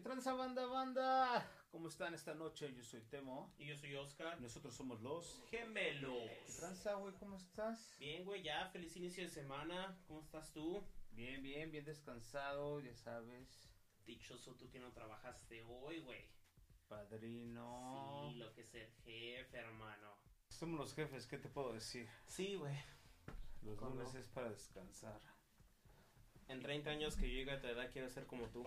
¿Qué tranza banda, banda? ¿Cómo están esta noche? Yo soy Temo. Y yo soy Oscar. Nosotros somos los... Gemelos. ¿Qué tranza, güey? ¿Cómo estás? Bien, güey, ya feliz inicio de semana. ¿Cómo estás tú? Bien, bien, bien descansado, ya sabes. Dichoso tú que no trabajaste hoy, güey. Padrino. Sí, lo que es el jefe, hermano. Somos los jefes, ¿qué te puedo decir? Sí, güey. Los lunes es para descansar. En 30 años que yo llegue a tu edad quiero ser como tú.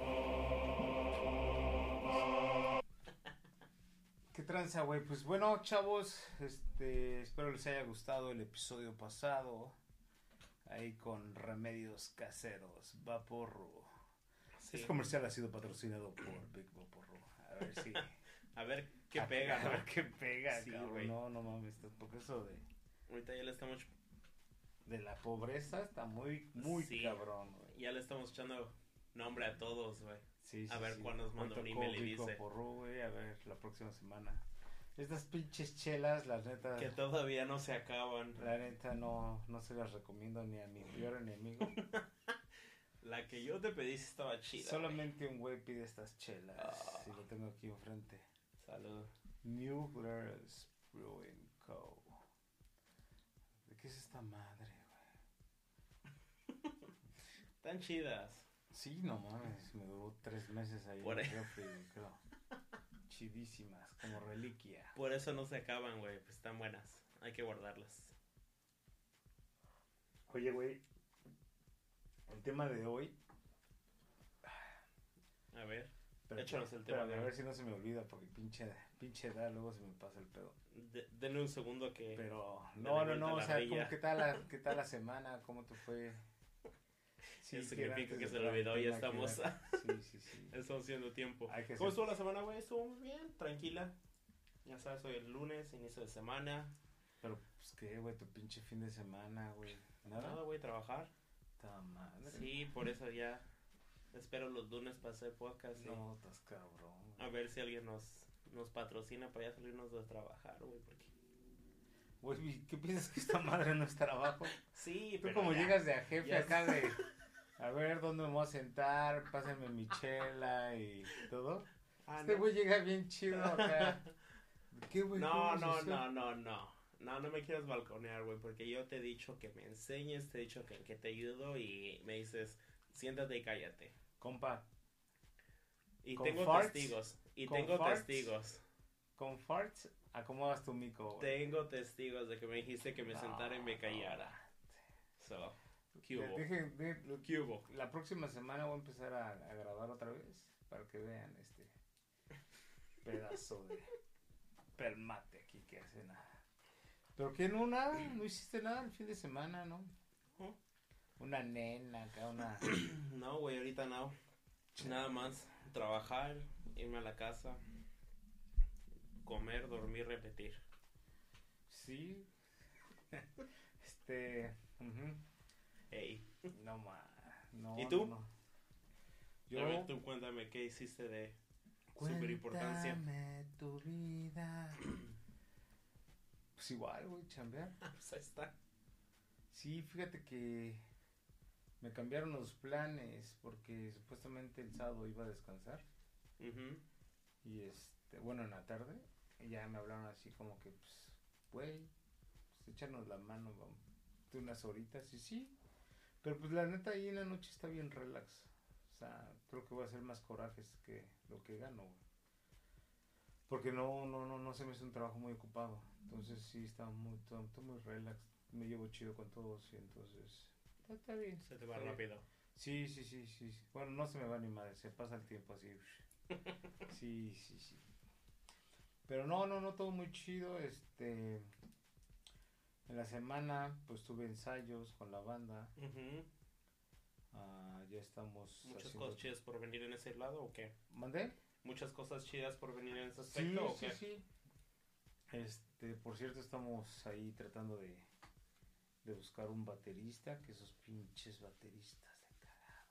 ¿Qué tranza, güey? Pues bueno, chavos, este, espero les haya gustado el episodio pasado. Ahí con remedios caseros, Vaporru. Sí. Este comercial ha sido patrocinado por Big Vaporru. A ver si... A ver qué a- pega, A ver qué pega, Sí, cabrón. No, no mames, porque eso de, Ahorita ya le estamos de la pobreza está muy, muy Sí. cabrón, güey. Ya le estamos echando nombre a todos, güey. Sí, A ver cuándo nos manda un email y dice. Güey, a ver, la próxima semana. Estas pinches chelas, las neta... Que todavía no se acaban. La neta no, no se las recomiendo ni a mi peor enemigo. La que yo te pedí sí estaba chida. Solamente un güey pide estas chelas. Ah. Y lo tengo aquí enfrente. Salud. New Glarus Brewing Co. ¿De qué es esta madre, güey? Tan chidas. Sí, no mames. Me duró tres meses ahí. Por en el refri, güey, creo. Chidísimas, como reliquia. Por eso no se acaban, güey. Pues están buenas. Hay que guardarlas. Oye, güey. El tema de hoy. A ver. Pero, Échanos el tema espérame, de a hoy. ver si no se me olvida, porque pinche, pinche edad luego se me pasa el pedo. de- denle un segundo que. Pero, no, no, no, o sea. ¿cómo, ¿qué, tal la, ¿qué tal la semana? ¿Cómo te fue? Sí, Eso significa que se le olvidó, ya cuarentena, estamos. Sí, sí, sí. Estamos haciendo tiempo. ¿Cómo estuvo la semana, güey? Estuvo muy bien, tranquila. Ya sabes, hoy el lunes, inicio de semana. Pero, pues, ¿qué, güey? Tu pinche fin de semana, güey. Nada, ¿Nada? güey, trabajar. Ta madre. Sí, por eso ya espero los lunes para hacer podcast. y No, estás cabrón. A ver si alguien nos, nos patrocina para ya salirnos de trabajar, güey. Porque... Güey, ¿qué piensas que esta madre no es trabajo? Sí, Tú pero como ya. llegas de a jefe acá de... A ver, ¿dónde me voy a sentar? Pásenme mi chela y todo. Ah, Este no. güey llega bien chido acá. ¿Qué, güey? No, ¿Cómo no, no, no, no. No, no me quieras balconear, güey, porque yo te he dicho que me enseñes, te he dicho que, que te ayudo y me dices, siéntate y cállate. Compa, Y ¿Con tengo farts? testigos, y ¿Con tengo farts? testigos. con farts acomodas tu mico, güey. Tengo testigos de que me dijiste que me sentara y me No, callara. So, ¿qué hubo? dejen- de- lo- ¿Qué hubo? la próxima semana voy a empezar a, a grabar otra vez para que vean este pedazo de permate aquí que hace nada. Pero que no nada, no hiciste nada el fin de semana, ¿no? ¿Oh? Una nena acá, una No, güey, ahorita no. Nada más trabajar, irme a la casa, comer, dormir, repetir. sí. Este, ujú. Ey, no más. No, ¿Y tú? no, no. a ver, tú cuéntame qué hiciste de super importancia. Cuéntame tu vida. Pues igual, güey, chambear. Pues ahí está. Sí, fíjate que me cambiaron los planes porque supuestamente el sábado iba a descansar y este, bueno, en la tarde y ya me hablaron así como que, pues, güey, pues échanos la mano, vamos, de unas horitas y sí, pero pues la neta ahí en la noche está bien relax, o sea, creo que voy a hacer más corajes que lo que gano, güey. Porque no, no, no, no se me hace un trabajo muy ocupado. Entonces sí está muy, todo, todo muy relax. Me llevo chido con todos y entonces está, está bien. Se te va rápido. Sí, sí, sí, sí, sí. Bueno, no se me va ni madre, se pasa el tiempo así. Sí, sí, sí. Pero no, no, no, todo muy chido. Este, en la semana, pues tuve ensayos con la banda. Ah, ya estamos. Muchas haciendo- cosas chidas por venir en ese lado o qué? ¿Mandé? Muchas cosas chidas por venir en ese Sí, aspecto o sí, qué? sí. Este, por cierto, estamos ahí tratando de, de buscar un baterista, que esos pinches bateristas de cagada.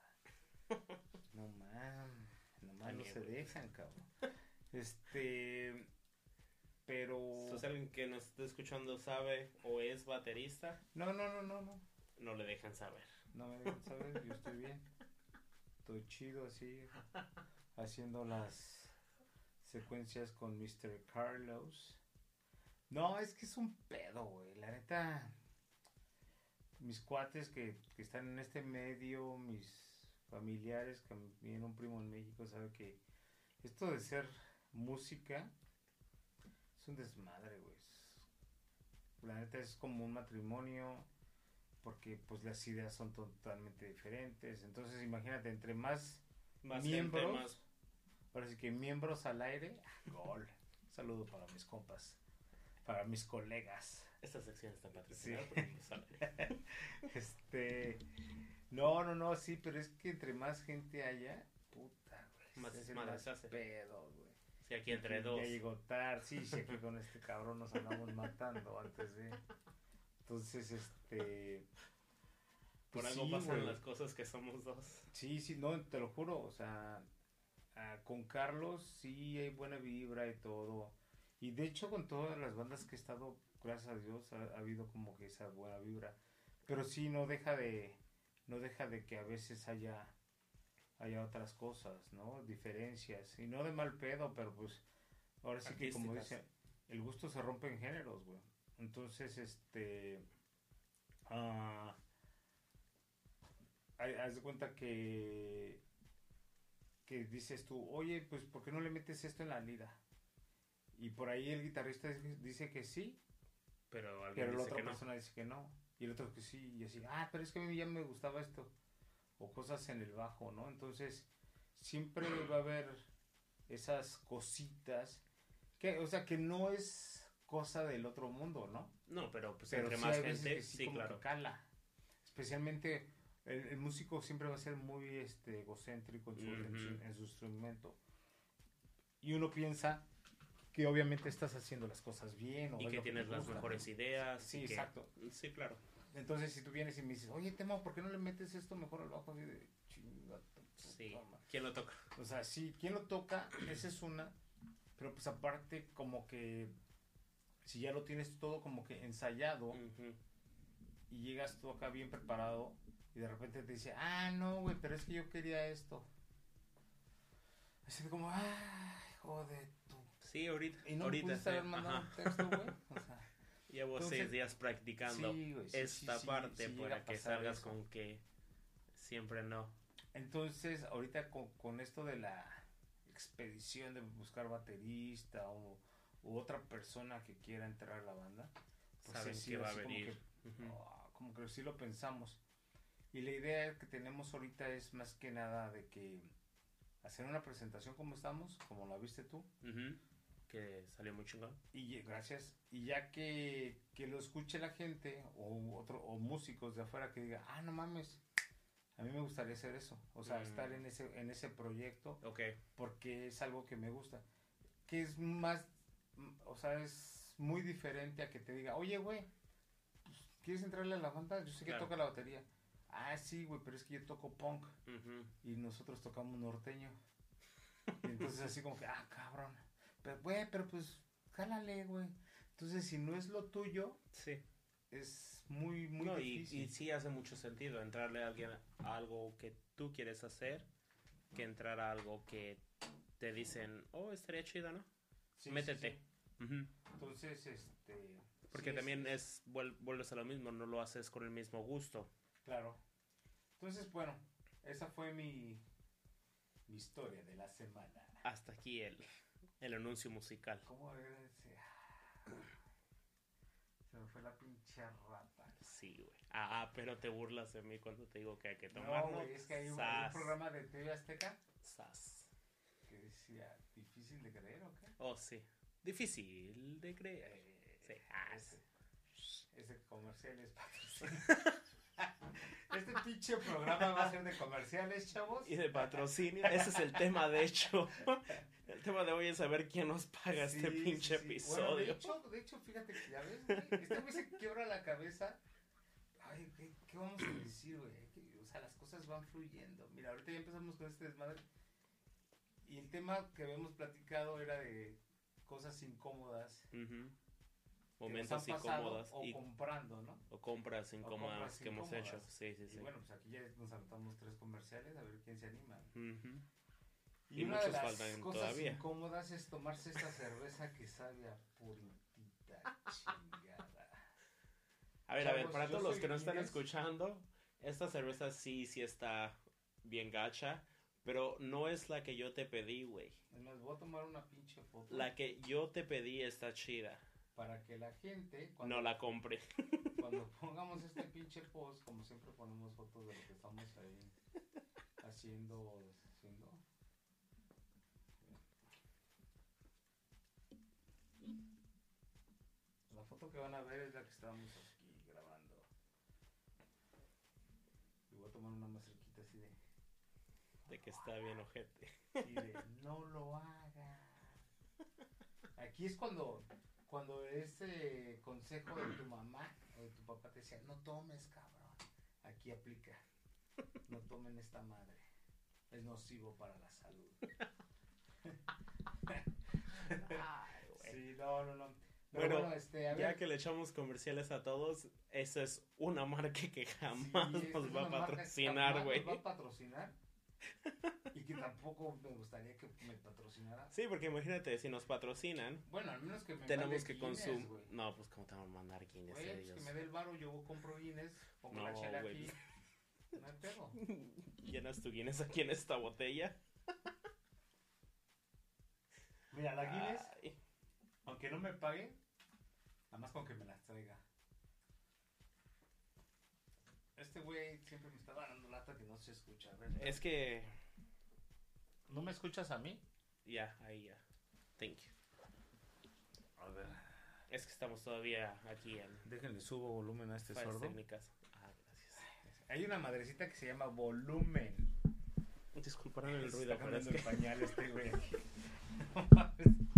No mames, no También, se güey. dejan, cabrón. Este, pero Si es alguien que nos está escuchando sabe o es baterista, no, no, no, no, no. no le dejan saber. No me dejan saber, yo estoy bien. Estoy chido así. haciendo las secuencias con Mr. Carlos. No, es que es un pedo, güey. La neta, mis cuates que, que están en este medio, mis familiares, viene un primo en México, sabe que esto de ser música es un desmadre, güey. La neta es como un matrimonio porque pues las ideas son totalmente diferentes. Entonces imagínate, entre más, Más miembros, gente, más- ahora sí que miembros al aire, gol. Saludo para mis compas, para mis colegas. Esta sección está patrocinada Sí. por Gonzalo. Este, no, no, no, sí, pero es que entre más gente haya, puta, güey. Más pedo, güey. Sí, aquí entre Ya dos. llegó tarde, sí, sí, aquí con este cabrón nos andamos matando antes de. Entonces, este. Por pues algo sí, pasan las cosas que somos dos. Sí, sí, no, te lo juro, o sea, ah, con Carlos sí hay buena vibra y todo. Y de hecho con todas las bandas que he estado, gracias a Dios, ha, ha habido como que esa buena vibra. Pero sí no deja de, no deja de que a veces haya, haya otras cosas, ¿no? Diferencias. Y no de mal pedo, pero pues, ahora sí que como dice, el gusto se rompe en géneros, güey. Entonces, este, hay- haz de cuenta que que dices tú, oye, pues ¿por qué no le metes esto en la lira? Y por ahí el guitarrista dice- que sí, Pero alguien pero la otra no. persona dice que no. Y el otro que sí, y así, ah, pero es que a mí ya me gustaba esto. O cosas en el bajo, ¿no? Entonces, siempre va a haber esas cositas que, o sea, que no es cosa del otro mundo, ¿no? No, pero pues Pero entre sí más gente, que sí, como claro. que cala. Especialmente el, el músico siempre va a ser muy este egocéntrico en su, en su- Ujú. en su instrumento. Y uno piensa que obviamente estás haciendo las cosas bien. O Y que tienes las mejores ideas. Sí, y que- exacto. Sí, claro. Entonces, si tú vienes y me dices, oye, Temo, ¿por qué no le metes esto mejor al bajo? Así de, "Chinga tu puta Sí. madre". ¿Quién lo toca? O sea, sí, ¿quién lo toca? Esa es una. Pero pues aparte, como que si ya lo tienes todo como que ensayado y llegas tú acá bien preparado y de repente te dice, ah, no, güey, pero es que yo quería esto. Así de como, ay, joder, tú. Sí, ahorita. Y no ahorita pudiste sí, haber mandado ajá. un texto, güey. O sea, Llevo Entonces, seis días practicando sí, güey, sí, esta sí, parte para que salgas eso. con que siempre no. Entonces, ahorita con, con esto de la expedición de buscar baterista o u otra persona que quiera entrar a la banda, pues Saben que va a como venir. ah, como que sí lo pensamos. Y la idea que tenemos ahorita es más que nada de que hacer una presentación como estamos, como la viste tú. Que salió muy chingón. y gracias, y ya que, que lo escuche la gente o otro o músicos de afuera que diga, ah, no mames, a mí me gustaría hacer eso, o sea, Mm. estar en ese en ese proyecto Ok. porque es algo que me gusta, que es más, o sea, es muy diferente a que te diga, oye, güey, ¿quieres entrarle a la banda? Yo sé que toca la batería. Ah, sí, güey, pero es que yo toco punk Ujú. y nosotros tocamos norteño. Y entonces así como que, ah, cabrón. Pero, güey, pero pues, jálale, güey. Entonces, si no es lo tuyo, Sí. es muy, muy No, difícil. y sí hace mucho sentido entrarle a alguien a algo que tú quieres hacer que entrar a algo que te dicen, oh, estaría chido, ¿no? Sí, sí, Métete. Entonces, este... Porque también es, vuel- vuelves a lo mismo, no lo haces con el mismo gusto. Claro. Entonces, bueno, esa fue mi, mi historia de la semana. Hasta aquí el, el anuncio musical. ¿Cómo ese? Ah, Se me fue la pinche rata. Sí, güey. Ah, pero te burlas de mí cuando te digo que hay que No, tomarlo. güey, es que hay un, programa de TV Azteca Sas. que decía, ¿difícil de creer o qué? Oh, sí. Difícil de creer. Eh, Sí. Ah, ese, ese comercial es patrocinado. Este pinche programa va a ser de comerciales, chavos. Y de patrocinio. Ese es el tema, de hecho. El tema de hoy es saber quién nos paga Sí, este pinche sí. episodio. Bueno, de, hecho, de hecho, fíjate que ya ves, güey. Este güey se quiebra la cabeza. Ay, ¿qué, qué vamos a decir, güey? O sea, las cosas van fluyendo. Mira, ahorita ya empezamos con este desmadre. Y el tema que habíamos platicado era de cosas incómodas. Que nos Momentos incómodos O y, comprando, ¿no? o compras incómodas compras que hemos hecho. Sí, sí, sí. Bueno, pues aquí ya nos anotamos tres comerciales, a ver quién se anima. Ujú. Y una de muchos las faltan cosas todavía. incómodas es tomarse esta cerveza que sabe a puritita chingada. A ver, a ver, para todos los que no están escuchando, esta cerveza sí, sí está bien gacha, pero no es la que yo te pedí, güey. Les voy a tomar una pinche foto La que yo te pedí está chida. para que la gente, cuando, No la compré. cuando pongamos este pinche post, como siempre ponemos fotos de lo que estamos ahí haciendo, haciendo. Foto que van a ver es la que estamos aquí grabando. Y voy a tomar una más cerquita así de, De que está bien ojete. así de no lo hagas. Aquí es cuando, cuando ese consejo de tu mamá o de tu papá te decía, no tomes, cabrón. Aquí aplica. No tomen esta madre. Es nocivo para la salud. Sí, no, no, no. Pero Bueno, bueno, este, a Ya que le echamos comerciales a todos, esa es una marca que jamás nos va a patrocinar, güey. Nos va a patrocinar. Y que tampoco me gustaría que me patrocinara. Sí, porque imagínate, si nos patrocinan, Bueno, al menos que me tenemos que consumir. No, pues cómo te van a mandar Guinness, Güey, eh, pues que me dé el varo, yo compro Guinness, pongo No, la chela aquí. No hay pedo. Llenas tu Guinness aquí en esta botella. Mira, la Guinness, Ay, aunque no me pague, nada más con que me las traiga. Este güey siempre me estaba dando lata que no se escucha. A ver, es que. ¿No me escuchas a mí? Ya, ahí ya. Thank you. A ver. Es que estamos todavía aquí en Déjenle subo volumen a este sordo. técnicas. Ah, gracias. Hay una madrecita que se llama volumen. Disculparán el ruido, está pero es que. el pañal este güey aquí. No mames.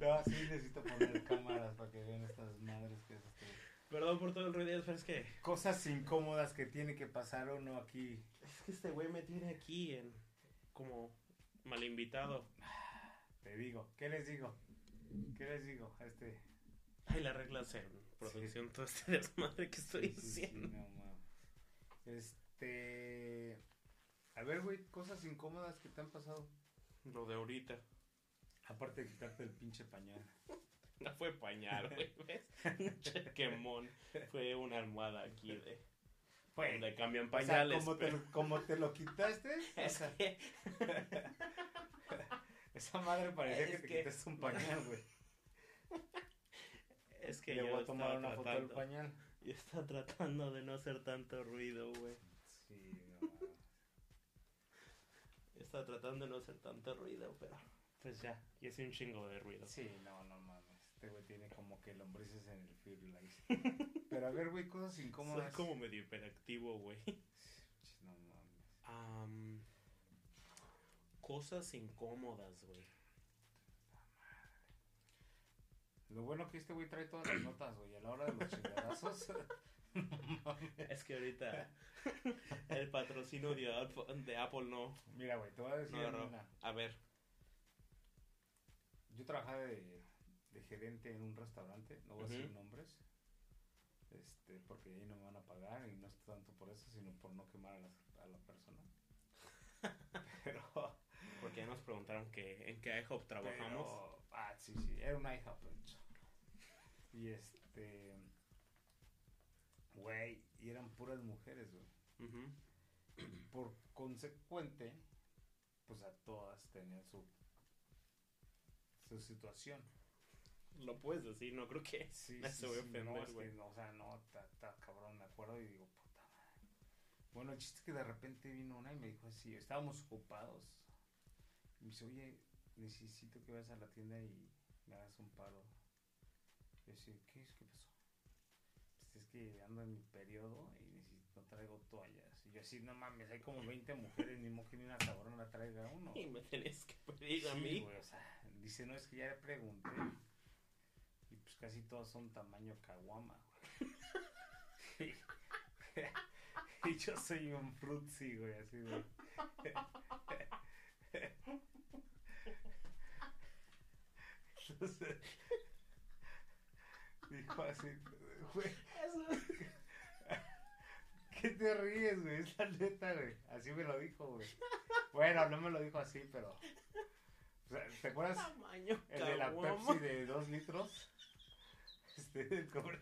No, sí necesito poner cámaras para que vean estas madres que es este. Perdón por todo el ruido, pero es que. Cosas incómodas que tiene que pasar uno aquí. Es que este güey me tiene aquí en. Como mal invitado. Te digo, ¿qué les digo? ¿Qué les digo? Este. Ay, las reglas en producción, todo este desmadre que estoy sí, sí, sí, diciendo. no. Este. A ver, güey, cosas incómodas que te han pasado. Lo de ahorita. Aparte de quitarte el pinche pañal. No fue pañal, güey, ¿ves? Che, Quemón. Fue una almohada aquí de. Donde cambian O sea, pañales. como, te, pero- lo- como te lo quitaste, o sea, que. esa madre parecía que Es te que- quitaste un pañal, güey. Es que Le yo voy a tomar una foto del pañal. Yo estaba tratando de no hacer tanto ruido, güey. Sí, no estaba tratando de no hacer tanto ruido, pero. Pues ya, y hice un chingo de ruido. Sí, no, no mames. Este güey tiene como que lombrices en el Firulais. Pero a ver, güey, cosas Soy incómodas. como medio hiperactivo, güey. No mames. Am, cosas incómodas, güey. Lo bueno que este güey trae todas las notas, güey. A la hora de los chingadazos. Es que ahorita el patrocinio de Apple, de Apple no, Mira, güey, te voy a decir no agarró. una. A ver, Yo trabajaba de, de gerente en un restaurante, no voy a decir nombres, este, porque ahí no me van a pagar y no es tanto por eso, sino por no quemar a, las- a la persona. Pero, porque ya nos preguntaron que en qué IHOP trabajamos. pero- ah, sí, sí, era un IHOP. Y este, güey, y eran puras mujeres, güey. Ujú. Por consecuente, pues a todas tenían su, su situación. Lo puedes decir, no creo que Sí, me sí, se voy a ofender, no, es que, o sea, no, está cabrón, me acuerdo y digo, puta madre. Bueno, el chiste es que de repente vino una y me dijo así, estábamos ocupados. Y me dice, oye, necesito que vayas a la tienda y me hagas un paro. Y yo así, ¿qué es? ¿Qué pasó? Pues es que ando en mi periodo y necesito, no traigo toallas. Y yo así, no mames, hay como 20 mujeres, ni modo que ni una cabrona traiga uno. Y me tenés que pedir a Sí, mí. güey, o sea, dice, no, es que ya le pregunté. Y pues casi todos son tamaño caguama, güey. y yo soy un frutzi, güey, así de. Entonces, dijo así, güey, ¿qué te ríes, güey? Es la neta, güey. Así me lo dijo, güey. Bueno, no me lo dijo así, pero. o sea, ¿Te acuerdas? Tamaño El de la. Pepsi de 2 litros. Este, el cobre.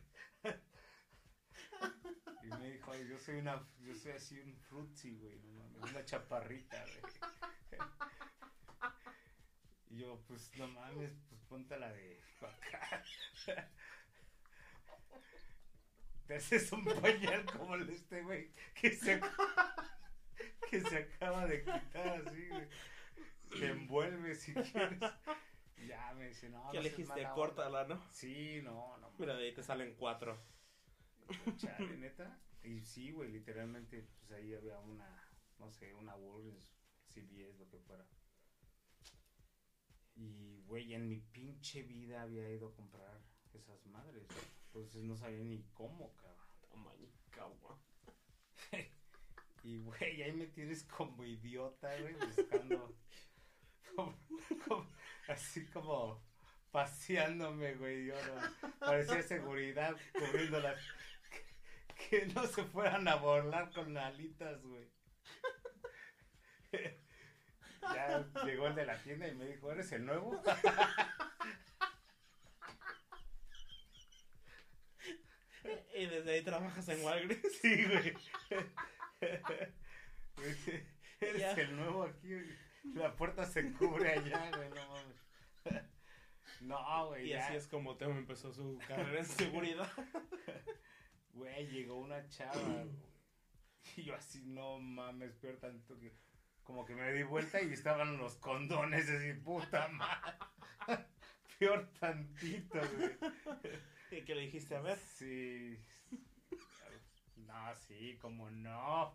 Y me dijo, "Ay, yo soy una, yo soy así un frutzi, güey, no mames, una chaparrita, güey. Y yo, pues no mames, pues ponte la de acá. Te haces un pañal como el este güey que se, que se acaba de quitar así, güey. Te envuelve si quieres. Ya me dice, no, ¿Qué no onda". Córtala, ¿no? Sí, no, no. Mira, de ahí te salen cuatro. Chale, neta. Y sí, güey, literalmente, pues ahí había una, no sé, una Walgreens, CVS, lo que fuera. Y, güey, en mi pinche vida había ido a comprar esas madres. Entonces no sabía ni cómo, cabrón. Tamaño. Y, güey, ahí me tienes como idiota, güey, buscando. como- como- así como paseándome, güey. Yo no. Parecía seguridad cubriéndolas. Que, que no se fueran a burlar con alitas, güey. Ya llegó el de la tienda y me dijo, ¿eres el nuevo? Y desde ahí trabajas en Walgreens. Sí, güey. Eres Ya. el nuevo aquí. güey. La puerta se cubre allá, güey, no mames. No, güey, Y ya. así es como Teo empezó su carrera en seguridad. Güey, llegó una chava, güey. Y yo así, no mames, peor tanto que... Como que me di vuelta y estaban los condones, así, puta madre. Peor tantito, güey. ¿Y qué le dijiste? A ver. Sí. No, sí, como no.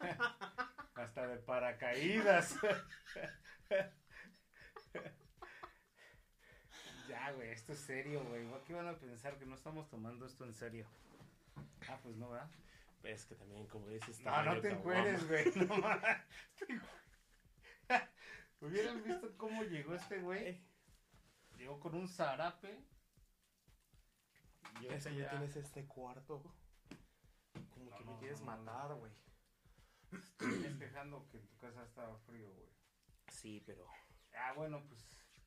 Hasta de paracaídas. Ya, güey, esto es serio, güey. ¿Qué van a pensar que no estamos tomando esto en serio? Ah, pues no, ¿verdad? Ves que también, como dices, No, tamaño no te encueres, güey. No mames. Hubieran visto cómo llegó este güey. Llegó con un zarape. Y Es que ya tienes este cuarto. Como No, que no, me quieres no, matar, güey. Estoy festejando que en tu casa estaba frío, güey. Sí, pero. Ah, bueno, pues.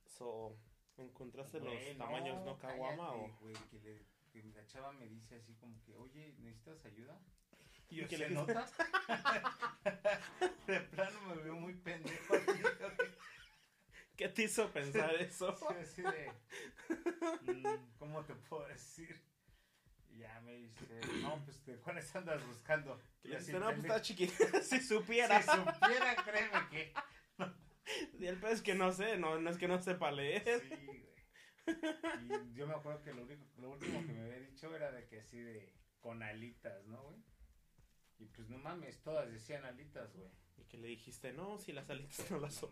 So, ¿Encontraste los tamaños no caguama o.? güey, que, le- que la chava me dice así como que, oye, ¿necesitas ayuda? Y yo, ¿Qué ¿se le dijiste? nota? De plano me veo muy pendejo. ¿Qué te hizo pensar eso? Sí, así de. mm, ¿Cómo te puedo decir? Y ya me dice, no, pues, ¿de cuáles andas buscando? Y así, no, pues está chiquita. si supiera. Si supiera, créeme que. Y el pez es que no sé, no, no es que no sepa leer. Sí, güey. Y yo me acuerdo que lo, único, lo último que me había dicho era de que así de. con alitas, ¿no, güey? Y pues no mames, todas decían alitas, güey. Y que le dijiste, no, si las alitas no las son.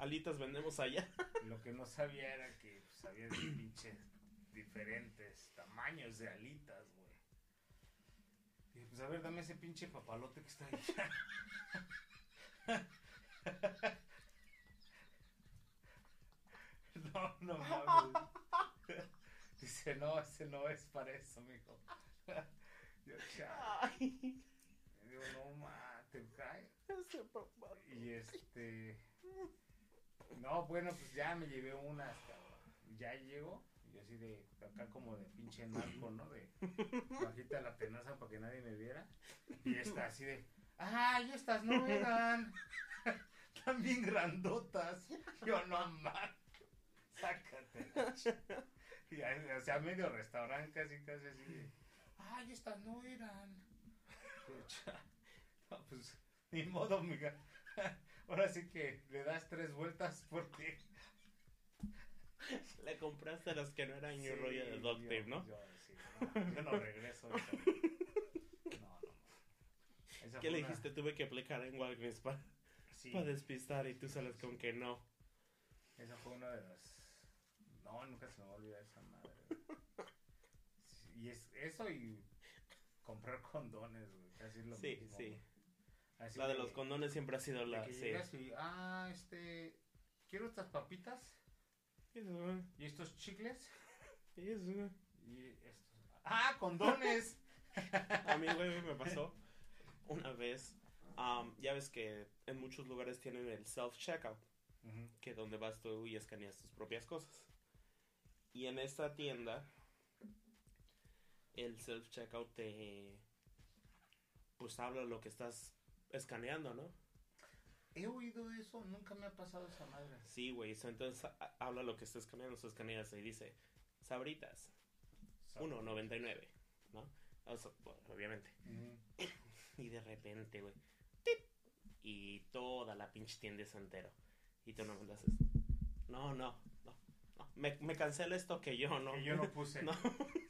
Alitas vendemos allá. Lo que no sabía era que pues, había pinches diferentes tamaños de alitas, güey. Y pues a ver, dame ese pinche papalote que está ahí. No, no mames. Dice, no, ese no es para eso, mijo. Yo, chao. Ay, Digo, no, ma, te cae. Y este. No, bueno, pues ya me llevé unas, cabrón. Ya llego, y así de. Acá como de pinche narco, ¿no? De. Bajita la tenaza para que nadie me viera. Y está así de. ¡Ay, estas no eran! Bien grandotas. Yo no más. Sácate. Y o sea, medio restaurante casi, casi así de. ¡Ay, estas no eran! No, pues, ni modo, miga. Ahora sí que le das tres vueltas porque. Le compraste las que no eran Sí, New rollo de ¿no? Yo, sí, no, yo no regreso. eso. No, no. Esa ¿Qué le una- dijiste? Tuve que aplicar en Walgreens para Sí, despistar y tú sales con que no. esa fue una de las. No, nunca se me va a olvidar esa madre. Sí, y es eso y comprar condones, güey. Casi lo Sí, mismo. sí. güey. Así La de los condones siempre ha sido la. que Sí. llegas y, ah, este. Quiero estas papitas Eso, güey. y estos chicles Eso, güey. y estos. ¡Ah, condones! A mí, güey, me pasó una vez. Um, ya ves que en muchos lugares tienen el self-checkout, Ujú. que donde vas tú y escaneas tus propias cosas. Y en esta tienda, el self-checkout te... Pues habla lo que estás escaneando, ¿no? He oído eso, nunca me ha pasado esa madre. Sí, güey. so entonces a- habla lo que está escaneando, so escaneas y dice, sabritas, 1.99, ¿no? O sea, bueno, obviamente. Y de repente, güey. Y toda la pinche tienda es entero. Y tú no me lo haces. No, no, no. no. Me, me cancela esto que yo no. Que yo no puse. No.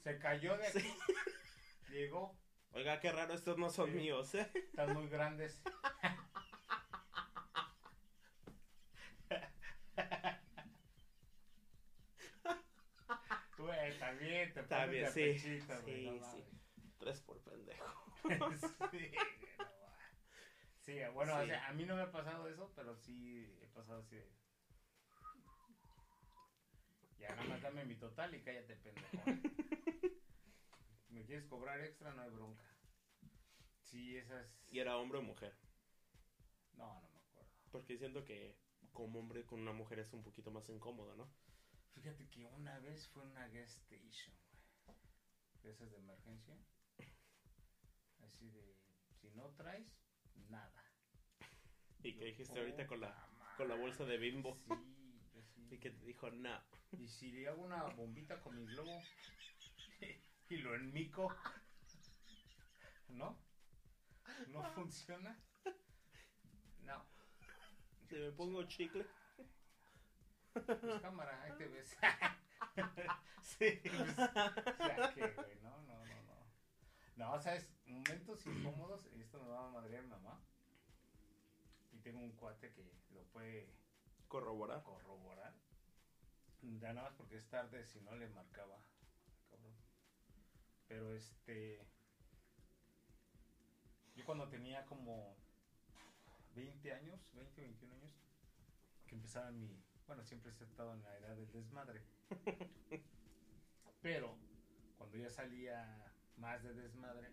Se cayó de aquí. Sí. Llegó. Oiga, qué raro, estos no son Sí. míos, ¿eh? Están muy grandes. Güey, también te pones de sí. pechito, güey, Sí, no sí. Tres por pendejo. sí, no. Sí, bueno, o Sí. sea, a mí no me ha pasado eso, pero sí he pasado así de... Ya nada más dame mi total y cállate, pendejo. ¿Me quieres cobrar extra? No hay bronca. Sí, esas... ¿Y era hombre o mujer? No, no me acuerdo. Porque siento que como hombre con una mujer es un poquito más incómodo, ¿no? Fíjate que una vez fue una gas station, güey. De esas de emergencia. Así de, si no traes, nada. Y que Yo, dijiste ahorita con la, con la bolsa de bimbo. Sí, yo sí. Y que te dijo, no. Y si le hago una bombita con mi globo y lo enmico, ¿no? ¿No funciona? No. Si me pongo chicle. Pues cámara, ahí te ves. sí, pues, o sea que, güey, no, no, no, no. No, sabes, momentos incómodos, y esto me va a madrear mi mamá. Y tengo un cuate que lo puede Corroborar. corroborar. Ya nada más porque es tarde, si no le marcaba. Pero este. Yo cuando tenía como 20 años, 20, 21 años, que empezaba mi. Bueno, siempre he estado en la edad del desmadre. Pero cuando ya salía más de desmadre.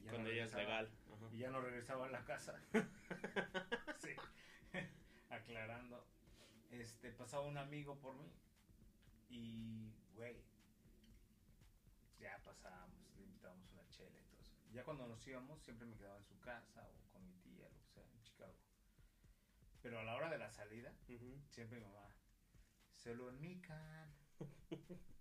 y ya no Cuando ya es regresaba- legal. Ajá. y ya no regresaba a la casa. sí. Aclarando. Este, pasaba un amigo por mí. Y, güey. Ya pasábamos, le invitábamos una chela y todo eso. Ya cuando nos íbamos, siempre me quedaba en su casa o con mi tía, lo que sea, en Chicago. Pero a la hora de la salida, siempre mi mamá, se lo enmican.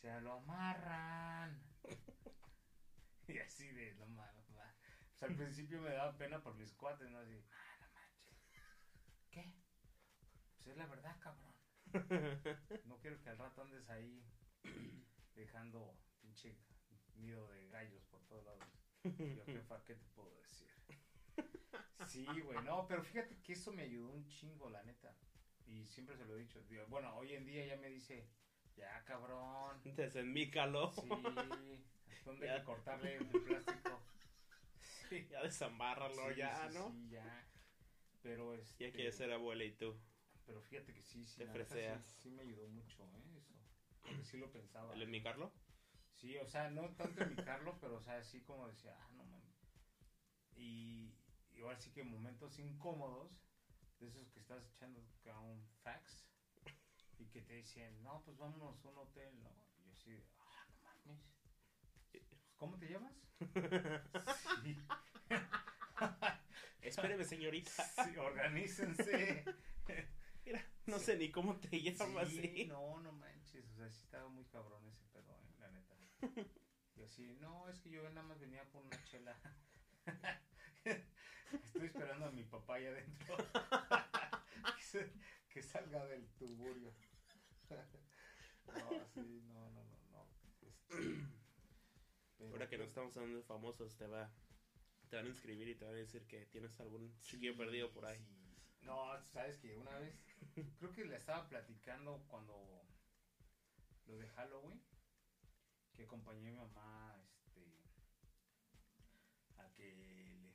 se lo amarran. y así de, no mames, ma. Pues al principio me daba pena por mis cuates, ¿no? Así, ah, no manches. ¿Qué? Pues es la verdad, cabrón. No quiero que al rato andes ahí dejando pinche nido de gallos por todos lados. Yo, jefa, ¿qué te puedo decir? Sí, güey, no, pero fíjate que eso me ayudó un chingo, la neta. Y siempre se lo he dicho. Bueno, hoy en día ya me dice, ya, cabrón. Desenmícalo. Sí, ¿dónde hay que cortarle el plástico? Sí, Ya desambárralo, sí, ya, sí, ¿no? Sí, ya. Pero este. Ya quieres ser abuela y tú. Pero fíjate que sí, sí. Te neta, sí- freseas. Sí, me ayudó mucho, ¿eh? Eso. Porque sí lo pensaba. ¿El enmicarlo? Sí, o sea, no tanto imitarlo, pero o sea, así como decía, ah, no mames. Y, y ahora sí que momentos incómodos, de esos que estás echando a un fax y que te dicen, no, pues vámonos a un hotel, ¿no? Y yo así, ah, no mames. Pues, ¿Cómo te llamas? Sí. Espéreme, señorita. Sí, organícense. Mira, no sé ni cómo te llamas Sí, así. no, no manches, o sea, sí estaba muy cabrón ese pedo, eh, la neta. Y así, no, es que yo nada más venía por una chela. Estoy esperando a mi papá allá adentro. que, se- que salga del tuburio. no, sí, no, no, no, no. Este, pero- Ahora que no estamos hablando de famosos, te va te van a inscribir y te van a decir que tienes algún chiquillo perdido por ahí. Sí, sí. No, sabes que una vez, creo que le estaba platicando cuando lo de Halloween, que acompañé a mi mamá, este, a que le,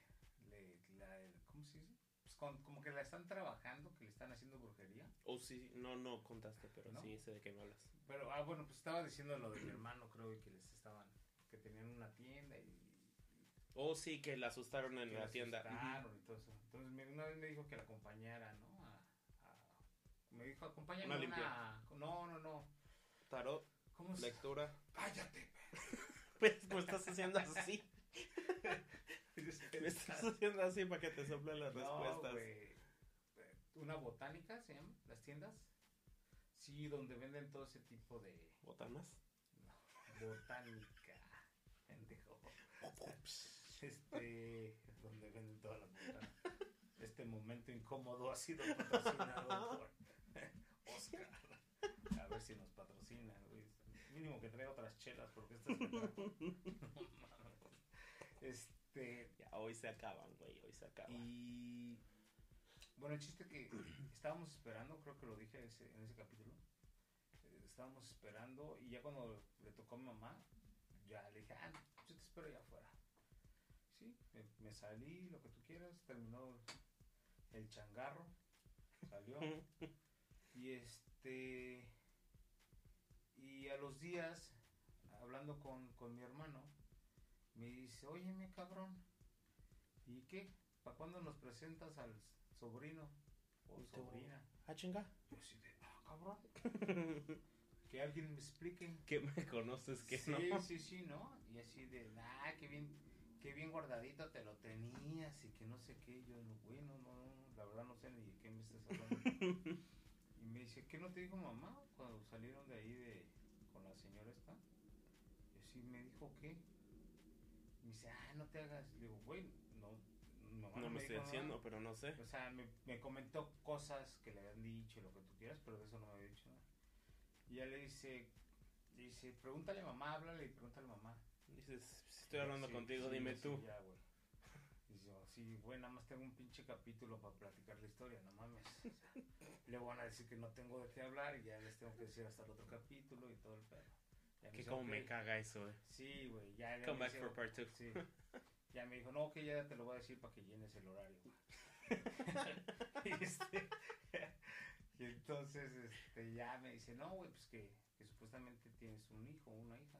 le- la- ¿cómo se dice? Pues con- como que la están trabajando, que le están haciendo brujería. O sí, no, no contaste, pero ¿No? sí sé de qué me hablas. Pero, ah, bueno, pues estaba diciendo lo de mi hermano, creo, y que les estaban, que tenían una tienda y, Oh, sí, que la asustaron en que la la tienda. asustaron y todo eso. Entonces me- una vez me dijo que la acompañara, ¿no? A, a- me dijo, acompáñame Una. No, no, no. Tarot, ¿Cómo lectura. Cállate. Pues me estás haciendo así. Me estás haciendo así para que te soplen las No, respuestas. güey. Una botánica se llama, las tiendas. Sí, donde venden todo ese tipo de ¿Botanas? no, botánica. Pendejo. Este, donde venden todas las botanas. Este momento incómodo ha sido patrocinado por Oscar. A ver si nos patrocinan, güey. Mínimo que traiga otras chelas porque estas. No mames. Este, Ya, hoy se acaban, güey, hoy se acaban. y bueno, el chiste que estábamos esperando, creo que lo dije ese- en ese capítulo. eh, Estábamos esperando y ya cuando le tocó a mi mamá, ya le dije, ah, yo te espero allá afuera. Sí, me, me salí, lo que tú quieras, terminó el changarro, salió. y este, y a los días, hablando con, con mi hermano, me dice, óyeme cabrón, ¿y qué? ¿Para cuándo nos presentas al sobrino o sobrina? Ah, chinga. Yo así de, ah, cabrón. que alguien me explique. ¿Qué me conoces que sí, no? sí, sí, ¿no? Y así de, ah, qué bien, qué bien guardadito te lo tenías y que no sé qué. Yo, no, güey, no, no, no, la verdad no sé ni de qué me estás hablando. y me dice, ¿qué no te dijo mamá cuando salieron de ahí de, con la señora esta? Y así me dijo, ¿qué? Y me dice, ah, no te hagas. Le digo, güey, no, mamá No me estoy dijo nada". haciendo, pero no sé. O sea, me, me comentó cosas que le habían dicho, lo que tú quieras, pero de eso no me había dicho nada. Y ya le dice, dice, pregúntale a mamá, háblale y pregúntale a mamá. Dices, si estoy hablando Sí, contigo, sí, dime sí, tú. Ya, güey. Dice, yo, sí, güey, nada más tengo un pinche capítulo para platicar la historia, no mames. O sea, le van a decir que no tengo de qué hablar y ya les tengo que decir hasta el otro capítulo y todo el pedo. Ya Que como me caga eso, eh. Sí, güey, ya. ya Come me back dice, for part two. Sí. Ya me dijo, no, que ya te lo voy a decir para que llenes el horario. y, este, y entonces este, ya me dice, no, güey, pues que, que supuestamente tienes un hijo una hija,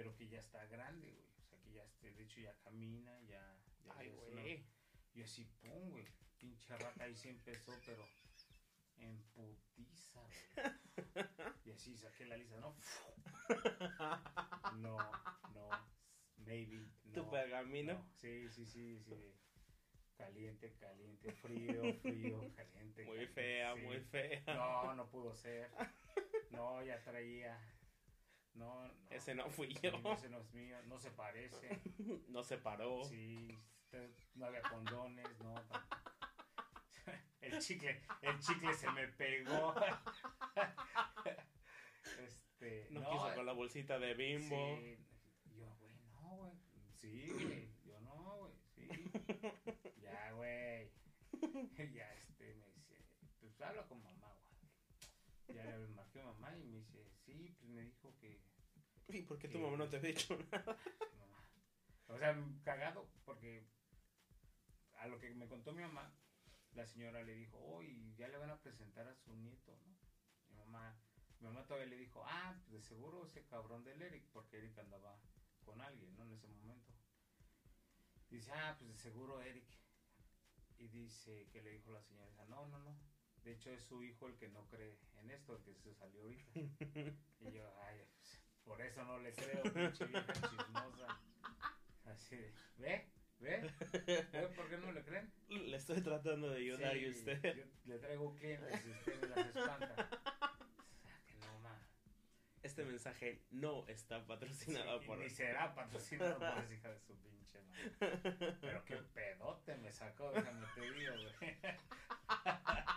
pero que ya está grande, güey. O sea, que ya, este, de hecho, ya camina, ya... ya Ay, güey. Y así, pum, güey. Pinche rata ahí sí empezó, pero en putiza, güey. Y así saqué la lista, ¿no? No, no, maybe, no. Tu pergamino. no. Sí, sí, sí, sí. Caliente, caliente, frío, frío, caliente. Muy caliente, fea, sí. muy fea. No, no pudo ser. No, ya traía. No, no. Ese no fui yo. Ese no es mío, no se parece. No se paró. Sí, no había condones, no. El chicle, el chicle se me pegó. Este, No, quiso con la bolsita de bimbo. Sí, yo, güey, no, güey. Sí, güey. Yo no, güey. Sí. Ya, güey. Ya, este, me dice, pues habla con mamá, güey. Ya le marqué a mamá y me dice, sí, pues me dijo que ¿Y por qué tu que- mamá no te ha dicho nada? mamá. O sea, cagado, porque a lo que me contó mi mamá, la señora le dijo, oh, y ya le van a presentar a su nieto, ¿no? Mi mamá, mi mamá todavía le dijo, ah, pues de seguro ese cabrón del Eric, porque Eric andaba con alguien, ¿no? En ese momento. Dice, ah, pues de seguro Eric. Y dice que le dijo la señora, no, no, no. De hecho es su hijo el que no cree en esto, el que se salió ahorita. y yo, ay, pues, por eso no le creo, pinche vieja chismosa. Así de, ¿ve? ¿Ve? ¿Ve por qué no le creen? Le estoy tratando de ayudar y Sí, usted. yo le traigo clientes y usted me las espanta. O sea, que no más. Este mensaje no está patrocinado Sí, por. Ni será patrocinado por esa hija de su pinche madre. Pero qué pedote me sacó, déjame te digo, güey.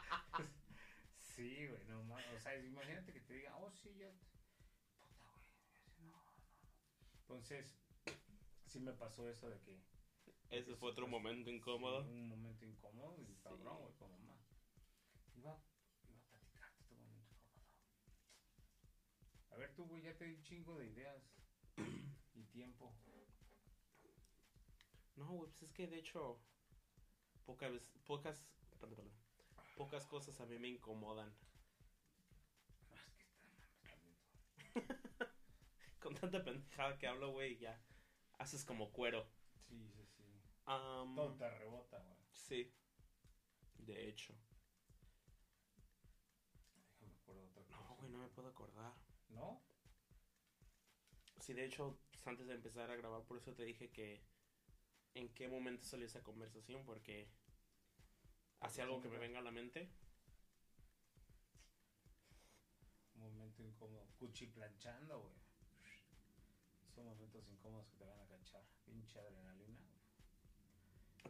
Sí, güey, no más. O sea, imagínate que te diga, oh, sí, yo. Puta, güey. No, no. Entonces, sí me pasó eso de que. Ese fue otro momento incómodo. Sí, un momento incómodo y Sí. cabrón, güey, con mamá. Iba, iba a platicarte tu momento incómodo. A ver, tú, güey, ya te di un chingo de ideas y tiempo. No, güey, pues es que de hecho. Pocas pocas. Perdón, perdón. Pocas cosas a mí me incomodan. Con tanta pendejada que hablo, güey, ya. Haces como cuero. Sí, sí, sí. Todo te rebota, güey. sí. De hecho. Déjame otra cosa. No, güey, no me puedo acordar. ¿No? Sí, de hecho, pues, antes de empezar a grabar, por eso te dije que en qué momento salió esa conversación, porque hace algo que me venga a la mente. Un momento incómodo. Cuchiplanchando, güey. Son momentos incómodos que te van a cachar. Pinche adrenalina.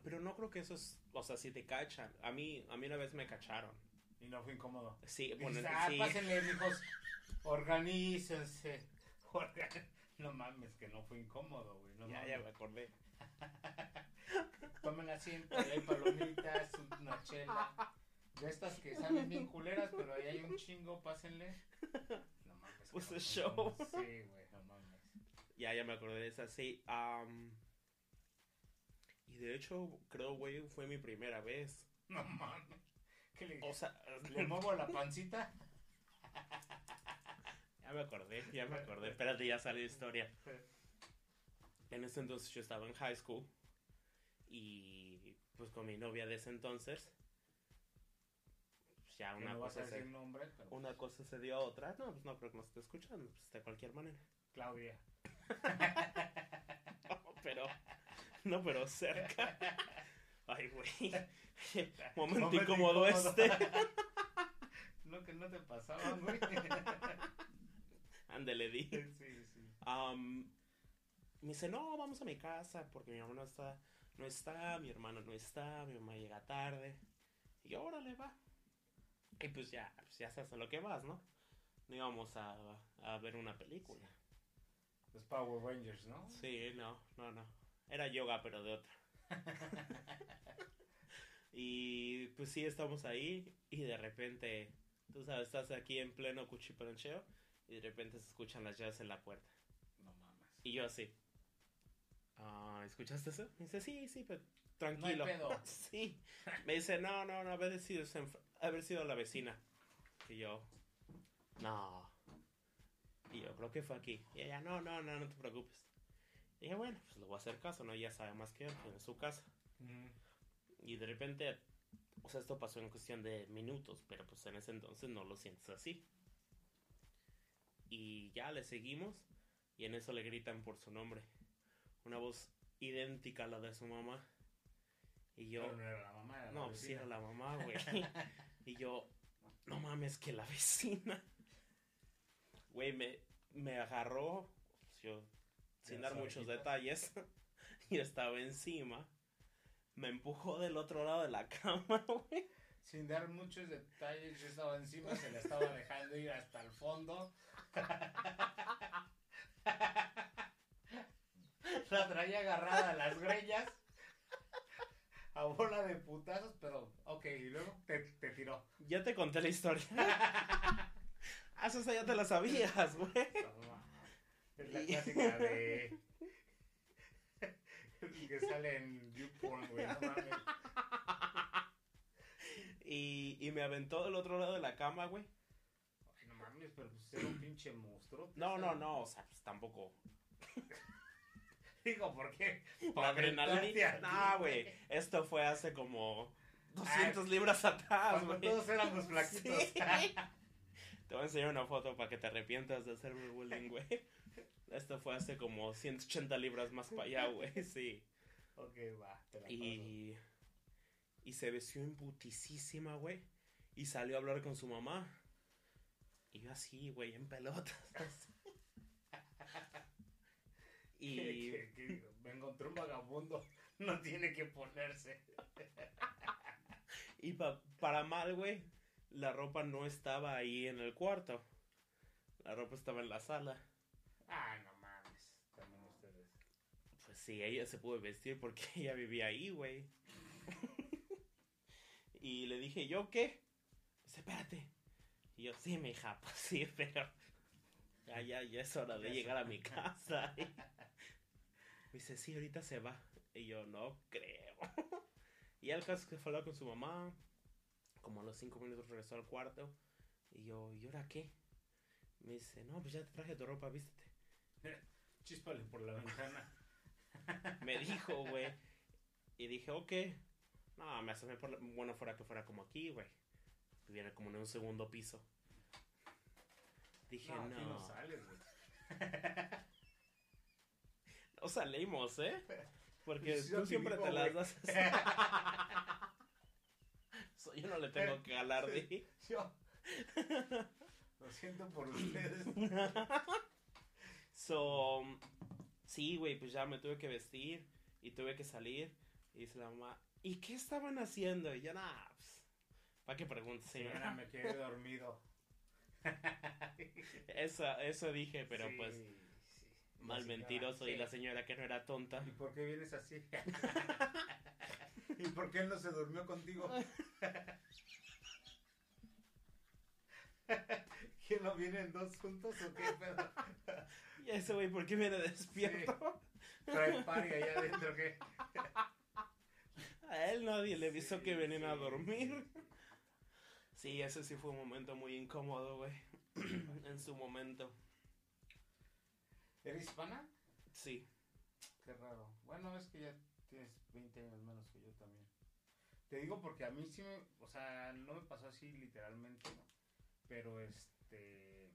Pero no creo que eso es, o sea, si te cachan. A mí, a mí una vez me cacharon. Y no fue incómodo. Sí, bueno, ah, sí. pásenle, mijos. Organícense. Orga- No mames, que no fue incómodo, güey. No ya, ya me mames. acordé. Tomen asiento, hay palomitas, una chela. De estas que saben bien culeras, pero ahí hay un chingo, pásenle. No mames. Pues es show. Sí, güey, no mames. Ya, ya me acordé de esa, sí. am, y de hecho, creo, güey, fue mi primera vez. No mames. ¿Qué le O sea, ¿Le muevo la pancita? ya me acordé, ya me acordé. Espérate, ya sale la historia. En ese entonces yo estaba en high school y pues con mi novia de ese entonces, pues ya una no cosa, se, nombre, una cosa se dio a otra. No, pues no creo que nos esté escuchando, pues de cualquier manera. Claudia. No, pero, no, pero cerca. Ay, güey. Momento Momento incómodo incómodo. este. No, que no te pasaban, güey. Ándele, di. Sí, sí. Am, me dice, no, vamos a mi casa porque mi hermano está, no está, mi hermano no está, mi mamá llega tarde. Y yo, órale, va. Y pues ya, pues ya sabes a lo que vas, ¿no? No íbamos a, a ver una película. Los Power Rangers, ¿no? Sí, no, no, no. Era yoga, pero de otra. y pues sí, estamos ahí y de repente, tú sabes, estás aquí en pleno cuchiplancheo y de repente se escuchan las llaves en la puerta. No mames. Y yo así. Ah, ¿escuchaste eso? Me dice, sí, sí, pero tranquilo. No hay pedo. sí. Me dice, no, no, no, haber sido, haber sido la vecina. Y yo, no. Y yo, creo que fue aquí. Y ella, no, no, no, no te preocupes. Y dije, bueno, pues le voy a hacer caso, ¿no? Ella sabe más que yo, en su casa. Y de repente, o sea, esto pasó en cuestión de minutos, pero pues en ese entonces no lo sientes así. Y ya le seguimos y en eso le gritan por su nombre. Una voz idéntica a la de su mamá. Y yo, Pero no era la mamá, era la no, vecina. sí era la mamá, güey. y yo, no mames, que la vecina. Güey, me, me agarró, pues, yo, sin dar muchos detalles, y estaba encima. Me empujó del otro lado de la cama, güey. Sin dar muchos detalles, yo estaba encima, se la estaba dejando ir hasta el fondo. La traía agarrada a las greñas. A bola de putazos, pero ok, y luego te, te tiró. Ya te conté la historia. Ah, esa ya te la sabías, güey. Es la clásica de. que sale en YouPorn, güey, no mames. Y, y me aventó del otro lado de la cama, güey. Ay, no mames, pero pues era un pinche monstruo. No, no, no, o sea, pues tampoco. Digo, ¿por qué? Aventarte adrenalina. No, güey. Esto fue hace como 200 libras atrás, güey. todos éramos flaquitos. Sí. Te voy a enseñar una foto para que te arrepientas de hacerme bullying, güey. Esto fue hace como 180 libras más para allá, güey. Sí. ok, va, te la paso. Y, y se vestió en putisísima, güey. Y salió a hablar con su mamá. Y yo así, güey, en pelotas. y me encontré un vagabundo, no tiene que ponerse. Y pa- para mal, güey, la ropa no estaba ahí en el cuarto. La ropa estaba en la sala. Ah, no mames, también ustedes. Pues sí, ella se pudo vestir porque ella vivía ahí, güey. y le dije, ¿yo qué? Dice, espérate. Y yo, sí, mi hija, pues sí, pero ya, ya, ya es hora de llegar a mi casa. Me dice, sí, ahorita se va. Y yo, no creo. y el caso que fue a hablar con su mamá. Como a los cinco minutos regresó al cuarto. Y yo, ¿y ahora qué? Me dice, no, pues ya te traje tu ropa, vístete. Chíspale por la ventana. Me dijo, güey. Y dije, ok. No, me asomé por la... Bueno, fuera que fuera como aquí, güey. Estuviera como en un segundo piso. Dije, No, no. no sales, güey. No salimos, ¿eh? Porque Pues tú siempre vivo, te las das. So, yo no le tengo que galar de. Yo. Lo siento por ustedes. So, sí, güey, pues ya me tuve que vestir y tuve que salir. Y dice la mamá, ¿y qué estaban haciendo? Y yo, nah, pues, ¿para qué preguntas, Señora, señora? me quedé dormido. Eso, eso dije, pero Sí, pues, sí. Mal mentiroso y sí. la señora que no era tonta. ¿Y por qué vienes así? ¿Y por qué él no se durmió contigo? ¿Que no vienen dos juntos o qué pedo? Y ese güey, ¿por qué viene despierto? Trae party allá adentro, ¿qué? A él nadie le avisó Sí, que venían a sí, dormir. Sí, ese sí fue un momento muy incómodo, güey. en su momento. ¿Eres hispana? Sí. Qué raro. Bueno, es que ya tienes 20 años menos que yo también. Te digo porque a mí sí me, o sea, no me pasó así literalmente, pero este,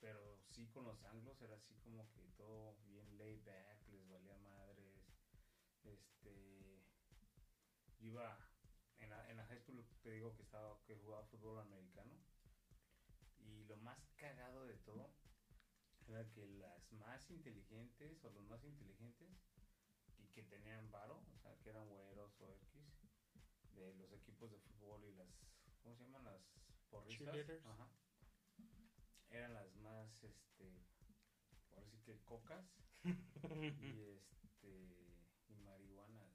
pero sí con los anglos era así como que todo bien laid back, les valía madres, este, yo iba en la, en la high school, te digo que estaba, que jugaba fútbol americano y lo más cagado de todo era que las más inteligentes o los más inteligentes y que tenían varo, o sea, que eran güeros o X, de los equipos de fútbol y las, ¿cómo se llaman? Las porristas. Ajá. Eran las más, este, ahora sí que cocas y este, y marihuanas.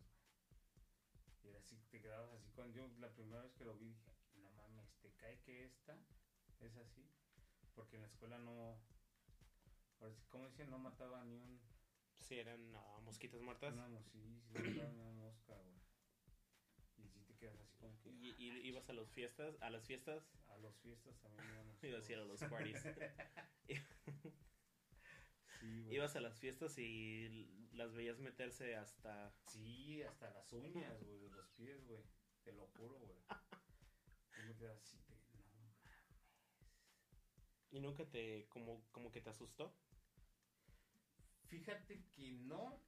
Y era así, te quedabas así, cuando yo la primera vez que lo vi dije, no mames, te cae que esta es así, porque en la escuela no, como dicen, no mataba ni un, Sí, eran ah, mosquitas muertas. una mos- sí, sí, no una mosca, güey. Y si te quedas así como que, Y, y ibas a las fiestas, a las fiestas, a las fiestas también íbamos. iba a decir a los parties. Sí, güey. ibas a las fiestas y las veías meterse hasta Sí, hasta las uñas, güey, de los pies, güey. Te lo juro, güey. Yo me quedaba así no mames. y nunca te como como que te asustó. Fíjate que no.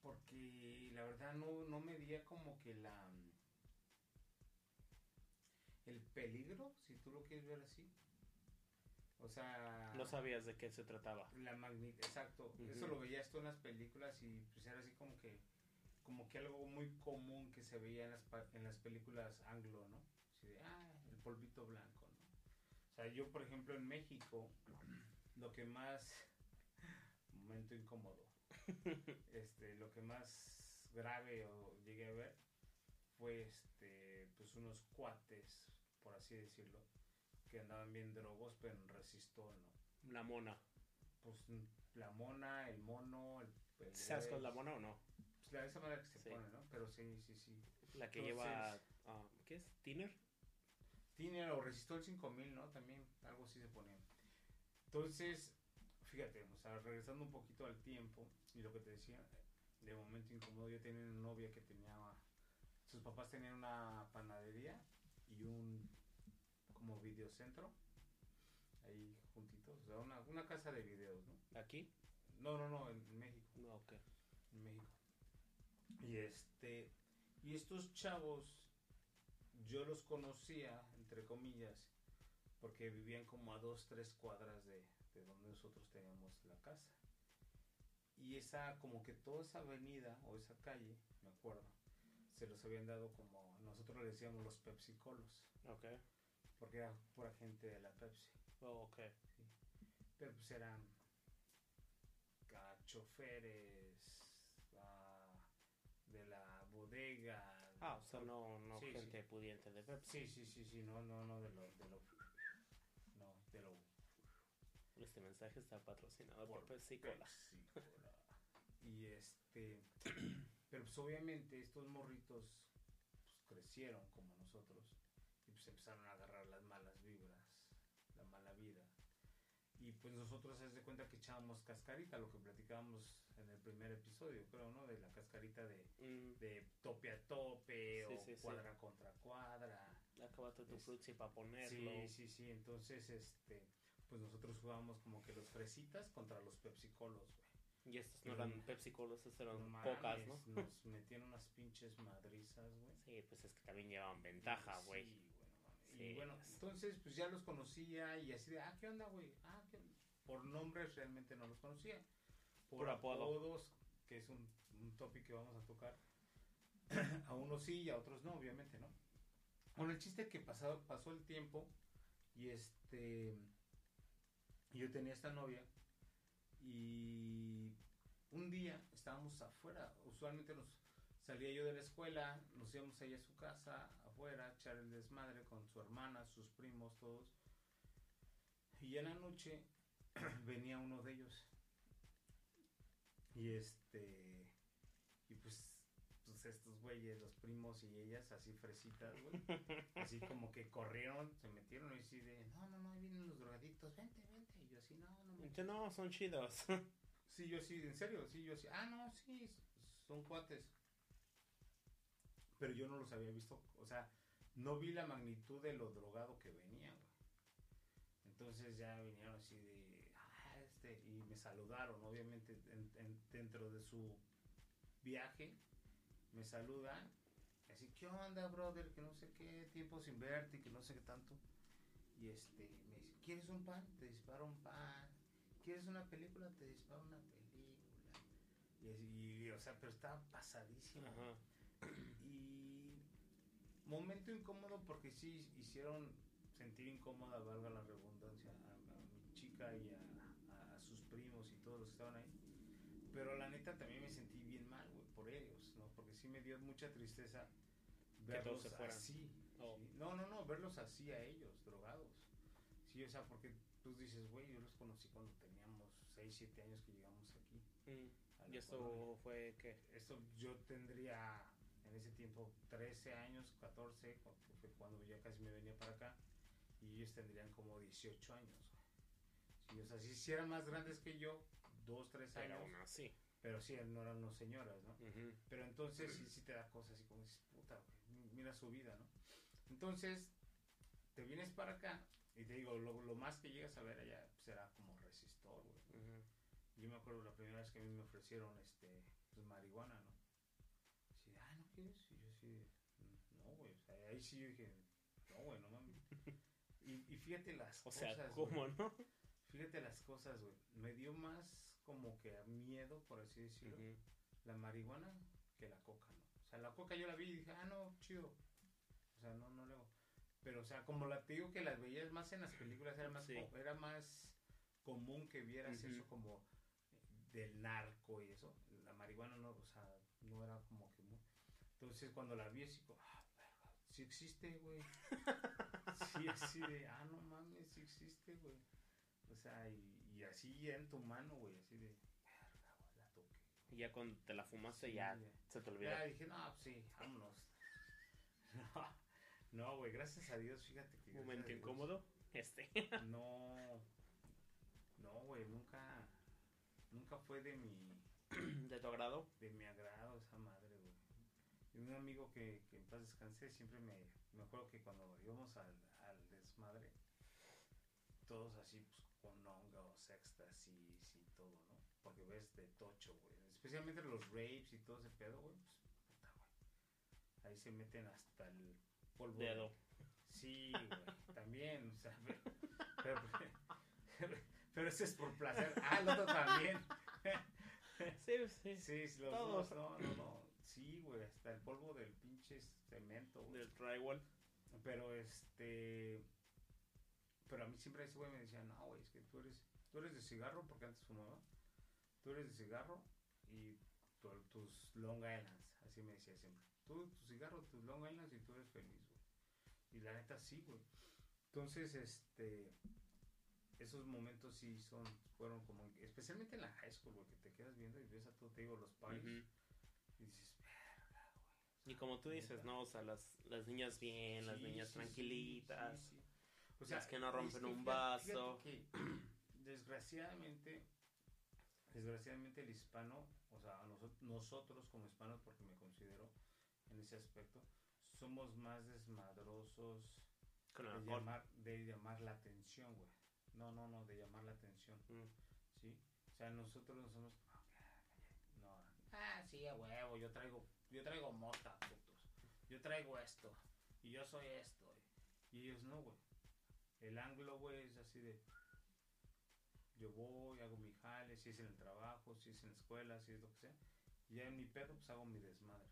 Porque la verdad no, no medía como que la. El peligro, si tú lo quieres ver así. O sea. No sabías de qué se trataba. La magnitud, exacto. Eso lo veías tú en las películas y pues era así como que como que algo muy común que se veía en las, en las películas anglo, ¿no? Así de, ah, el polvito blanco, ¿no? O sea, yo, por ejemplo, en México, lo que más, momento incómodo, este, lo que más grave o llegué a ver fue, este, pues unos cuates, por así decirlo, que andaban bien drogos, pero en resistol, ¿no? La mona. pues la mona, el mono, el, el ¿Sabes cuál es la mona o no? Pues la esa manera que se Sí. pone, ¿no? Pero sí, sí, sí. La que Entonces- lleva ah, ¿qué es? Tiner. Tiene o resistó el 5000, ¿no? También algo así se ponía. Entonces, fíjate, o sea, regresando un poquito al tiempo y lo que te decía, de momento incómodo, yo tenía una novia que tenía, sus papás tenían una panadería y un como videocentro ahí juntitos, o sea, una, una casa de videos, ¿no? Aquí. No, no, no, en México. No, ok. en México. Y este, y estos chavos, yo los conocía, entre comillas, porque vivían como a dos, tres cuadras de, de donde nosotros teníamos la casa. Y esa, como que toda esa avenida o esa calle, me acuerdo, se los habían dado como, nosotros le decíamos los pepsicolos, Ok. porque era pura gente de la Pepsi. Oh, ok. Pero pues eran ah, choferes ah, de la bodega. Ah, o sea, no, no Sí, gente pudiente de Pepsi. Sí, sí, sí, sí, no, no, no, de lo, de lo Este mensaje está patrocinado por, por Pepsi Cola. Pepsi Cola. Y este, pero pues obviamente estos morritos pues, crecieron como nosotros y pues empezaron a agarrar las malas vibras, la mala vida. Y pues nosotros haz de cuenta que echábamos cascarita, lo que platicábamos en el primer episodio, creo, ¿no? De la cascarita de, Mm, de tope a tope Sí, o sí, sí. cuadra contra cuadra. acábate tu Es- frutzi para ponerlo. Sí, sí, sí. Entonces, este, pues nosotros jugábamos como que los fresitas contra los pepsicolos, güey. Y estos no eran Pepsi Colas, estos eran No pocas, ¿no? Nos metían unas pinches madrizas, güey. Sí, pues es que también llevaban ventaja, güey. Sí, güey, no mames. Sí, Y bueno, es- entonces, pues ya los conocía y así de, ah, ¿qué onda, güey? Ah, ¿qué onda? Por nombres realmente no los conocía. Por, Por apodo. apodos, que es un, un topic que vamos a tocar. a unos sí y a otros no, obviamente, ¿no? Bueno, el chiste es que pasado, pasó el tiempo y este. Yo tenía esta novia y un día estábamos afuera. Usualmente nos salía yo de la escuela, nos íbamos ahí a su casa, afuera, a echar el desmadre con su hermana, sus primos, todos. Y en la noche venía uno de ellos. Y este. Y pues. Pues estos güeyes, los primos y ellas, así fresitas, güey. Así como que corrieron, se metieron y así de, no, no, no, ahí vienen los drogadictos, vente, vente. Así, no, no, me Dice, no, son chidos. Sí, yo sí, en serio, sí, yo sí. Ah, no, sí, son cuates. Pero yo no los había visto, o sea, no vi la magnitud de lo drogado que venían, güey. Entonces ya vinieron así de, ah, este, y me saludaron, obviamente, en- en- dentro de su viaje, me saludan, así, ¿qué onda, brother? Que no sé qué, tiempo sin verte, y que no sé qué tanto. Y este, me ¿quieres un pan? Te disparo un pan. ¿Quieres una película? Te disparo una película. Y, y, o sea, pero estaba pasadísimo. Ajá. Y momento incómodo porque sí hicieron sentir incómoda, valga la redundancia, a, a mi chica y a, sus primos y todos los que estaban ahí. Pero la neta también me sentí bien mal, güey, por ellos, ¿no? Porque sí me dio mucha tristeza Que todos verlos se fueran. así. Oh. sí. No, no, no, verlos así a ellos, drogados. Sí, o sea, porque tú dices, güey, yo los conocí cuando teníamos 6, 7 años que llegamos aquí. Mm, Y esto colonia fue que. esto yo tendría en ese tiempo 13 años, 14, cu- que fue cuando ya casi me venía para acá, y ellos tendrían como 18 años. Sí, o sea, sí eran más grandes que yo, 2, 3 Pero años, aún así. pero sí, no eran unas señoras, ¿no? Ujú. Pero entonces sí, sí te da cosas así como dices, puta, güey, mira su vida, ¿no? Entonces, te vienes para acá, y te digo, lo, lo más que llegas a ver allá será como resistor, güey. Yo me acuerdo la primera vez que a mí me ofrecieron este pues marihuana, ¿no? Así, ah, ¿no quieres? Y yo así, no, güey. O sea, ahí sí yo dije, no, güey, no mames. Y, y fíjate las O sea, cosas. ¿cómo güey. no? Fíjate las cosas, güey. Me dio más como que miedo, por así decirlo, la marihuana que la coca, ¿no? O sea, la coca yo la vi y dije, ah, no, chido. O sea, no, no luego. Pero, o sea, como la te digo que las veías más en las películas, era más, Sí. era más común que vieras eso como del narco y eso. La marihuana no, o sea, no era como que muy... Entonces, cuando la vi, así como, ah, verga, sí existe, güey. sí, así de, ah, no mames, sí existe, güey. O sea, y, y así ya en tu mano, güey, así de, verga, güey, la toqué. Y ya cuando te la fumaste, Sí, ya ya. se te olvidó. Ya dije, no, pues sí, vámonos. No, no, güey, gracias a Dios, fíjate que. Momento incómodo. Este. No, no, güey, nunca, nunca fue de mi, ¿De tu agrado? de mi agrado esa madre, güey. Y un amigo que, que en paz descanse siempre me, me acuerdo que cuando íbamos al, al desmadre, todos así, pues, con hongos, éxtasis y todo, ¿no? Porque ves de tocho, güey. Especialmente los rapes y todo ese pedo, güey, pues, puta, güey. Ahí se meten hasta el polvo. de- Dedo. Sí, güey, también, o sea, pero, pero, pero ese es por placer. Ah, el otro también. Sí, sí. Sí, sí, los Todos. dos, no, no, no. Sí, güey, hasta el polvo del pinche cemento, güey. Del drywall. Pero este. Pero a mí siempre ese güey me decía, no, güey, es que tú eres, tú eres de cigarro, porque antes fumaba. Tú eres de cigarro y tu- tus Long Islands. Así me decía siempre. Tú, tu cigarro, tus Long Islands y tú eres feliz. Y la neta sí, güey. Entonces, este. Esos momentos sí son, fueron como, especialmente en la high school, güey, que te quedas viendo y ves a todo, te digo, los paris y dices, verga, güey. Y como tú dices, ¿no? O sea, las, las niñas bien, las niñas sí, tranquilitas. sí, sí, sí. Las que no rompen un vaso. que desgraciadamente, desgraciadamente el hispano, o sea, nosotros, nosotros como hispanos, porque me considero en ese aspecto, somos más desmadrosos de llamar, de llamar la atención, güey. No, no, no, de llamar la atención, Mm. ¿sí? O sea, nosotros no somos... No, ah, sí, a huevo, yo traigo, yo traigo mota, putos. Yo traigo esto, y yo soy esto. Y ellos no, güey. El ángulo, güey, es así de... Yo voy, hago mi jale, si es en el trabajo, si es en la escuela, si es lo que sea. Y ya en mi pedo, pues hago mi desmadre,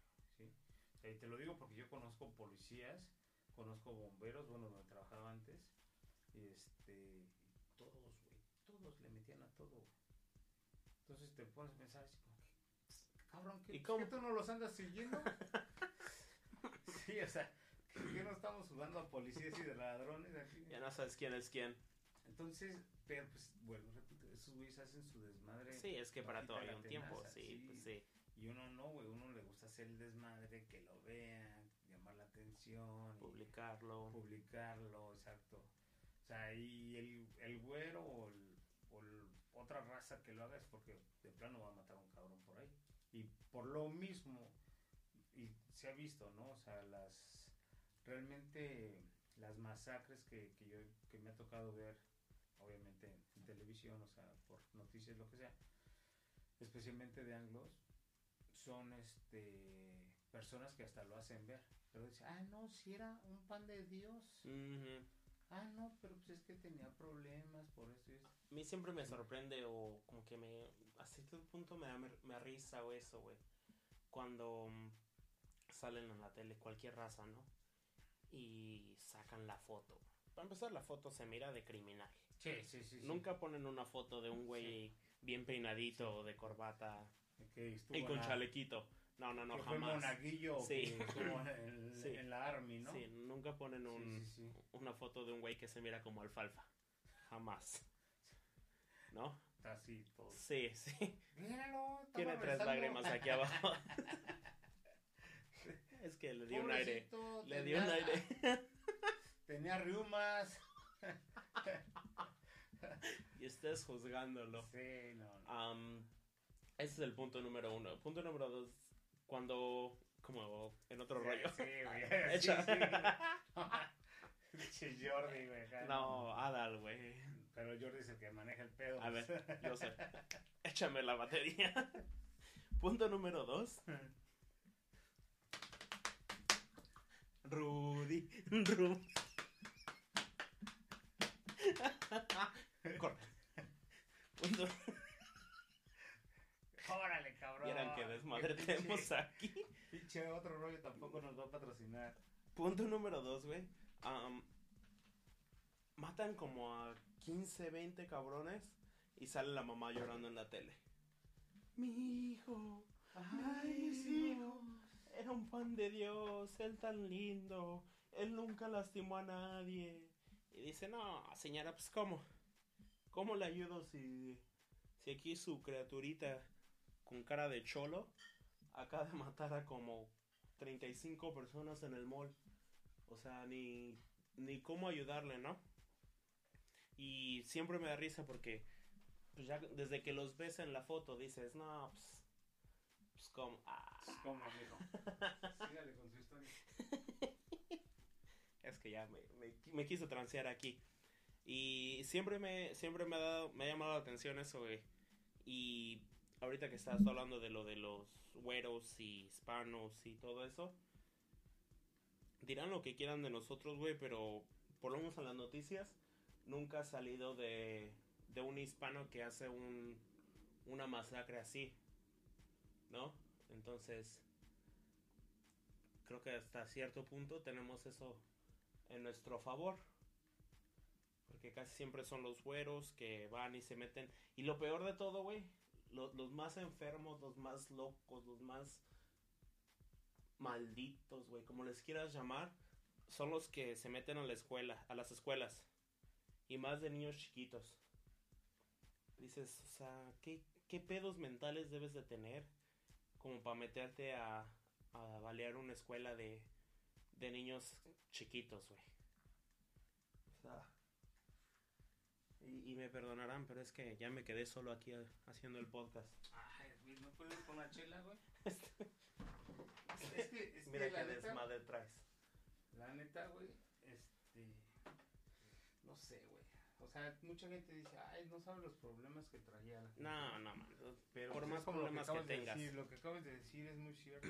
¿sí? Y te lo digo porque yo conozco policías, conozco bomberos, bueno, donde trabajaba antes. Y este, todos, güey, todos le metían a todo. Entonces te pones a pensar así como que, cabrón, ¿qué, ¿Y cómo? ¿qué tú no los andas siguiendo? sí, o sea, ¿qué no estamos jugando a policías y de ladrones aquí? Ya no sabes quién es quién. Entonces, pero pues, bueno, repito, esos güeyes hacen su desmadre. Sí, es que para todo hay un tiempo, tenaza, sí, pues sí. Y uno no, güey, uno le gusta hacer el desmadre, que lo vean, llamar la atención. Publicarlo. publicarlo, exacto. O sea, y el, el güero o, el- o el- otra raza que lo haga es porque de plano va a matar a un cabrón por ahí. Y por lo mismo, y se ha visto, ¿no? O sea, las realmente las masacres que, que yo que me ha tocado ver, obviamente en televisión, o sea, por noticias, lo que sea, especialmente de anglos, son este personas que hasta lo hacen ver. Pero dicen, ah, no, si era un pan de Dios. Ujú. Ah, no, pero pues es que tenía problemas por esto. A mí siempre me sorprende o como que me... A cierto punto me da me, me risa o eso, güey. Cuando mm, salen en la tele cualquier raza, ¿no? Y sacan la foto. Para empezar, la foto se mira de criminal. Sí, sí, sí. Nunca ponen una foto de un güey bien peinadito, de corbata Que estuvo y con la- chalequito. No, no, no, que fue jamás. monaguillo Sí. que estuvo en, Sí. en la Army, ¿no? Sí, nunca ponen un, sí, una foto de un güey que se mira como alfalfa. Jamás. ¿No? Está así todo. Sí, sí. Míralo, Tiene tres lágrimas aquí abajo. es que le dio un aire. Le dio un aire. Tenía riumas. y estés juzgándolo. Sí, no, no. Ese es el punto número uno. Punto número dos. Cuando. Como en otro rollo. Sí, güey. Sí, sí. Jordi, güey. No, Adal, güey. Pero Jordi es el que maneja el pedo. A ver, pues. yo sé. Échame la batería. Punto número dos. Rudy. Ru. Corta. Punto. Órale, cabrón. Vieran que desmadre Qué tenemos pinche- aquí. Pinche otro rollo tampoco nos va a patrocinar. Punto número dos, güey. Matan como a 15, 20 cabrones y sale la mamá llorando en la tele. Mi hijo. Ay, mis hijos. Era un pan de Dios, él tan lindo, él nunca lastimó a nadie. Y dice, no, señora, pues ¿cómo? ¿Cómo le ayudo si, si aquí su criaturita con cara de cholo acaba de matar a como 35 personas en el mall? O sea, ni, ni cómo ayudarle, ¿no? Y siempre me da risa porque pues ya desde que los ves en la foto dices, no, pues, pues como, ah, ¿Cómo, amigo? Sígale con su historia. Es que ya me, me, me quiso transear aquí. Y siempre me, siempre me ha dado, me ha llamado la atención eso, güey. Y ahorita que estás hablando de lo de los güeros y hispanos y todo eso, dirán lo que quieran de nosotros, güey, pero por lo menos en las noticias nunca ha salido de, de un hispano que hace un, una masacre así, ¿no? Entonces, creo que hasta cierto punto tenemos eso en nuestro favor. Porque casi siempre son los güeros que van y se meten. Y lo peor de todo, güey, lo- los más enfermos, los más locos, los más malditos, güey, como les quieras llamar, son los que se meten a la escuela, a las escuelas. Y más de niños chiquitos. Dices, o sea, ¿qué, qué pedos mentales debes de tener como para meterte a, a balear una escuela de, de niños chiquitos, güey? O sea, Y, y me perdonarán, pero es que ya me quedé solo aquí eh, haciendo el podcast. Ay, güey, ¿no puedes con la chela, güey? es que, es que Mira la qué neta, desmadre traes. la neta, güey, este, no sé, güey. O sea, mucha gente dice, ay, no sabe los problemas que traía la gente. No, no, man. Pero por más lo problemas que, de tengas. decir, lo que acabas de decir es muy cierto,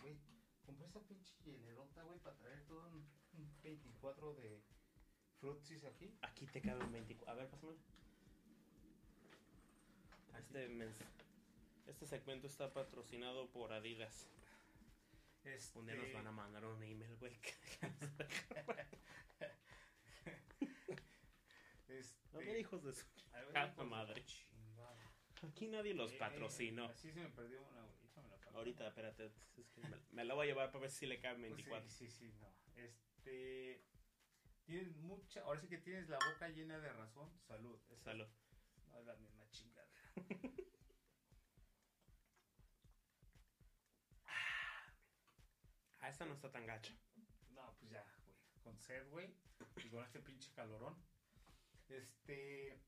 güey. Compré esta pinche hielelota, güey, para traer todo un, un 24 de frutsis aquí. Aquí te caben 24. A ver, pásame. Este, mens- este segmento está patrocinado por Adidas. Este, Un día nos van a mandar un email, güey. Este, A ver, hijos de su... ver, madre. chingada. Aquí nadie los Eh, patrocinó. Así se me perdió una. Ahorita, espérate. es que me, me la voy a llevar para ver si le caben Pues 24. Sí, sí, sí, no. Este. Tienes mucha. Ahora sí que tienes la boca llena de razón. Salud. Esa Salud. No es la misma chingada. Ah, esta no está tan gacha. No, pues ya, güey. Con sed, güey. Y con este pinche calorón. Este.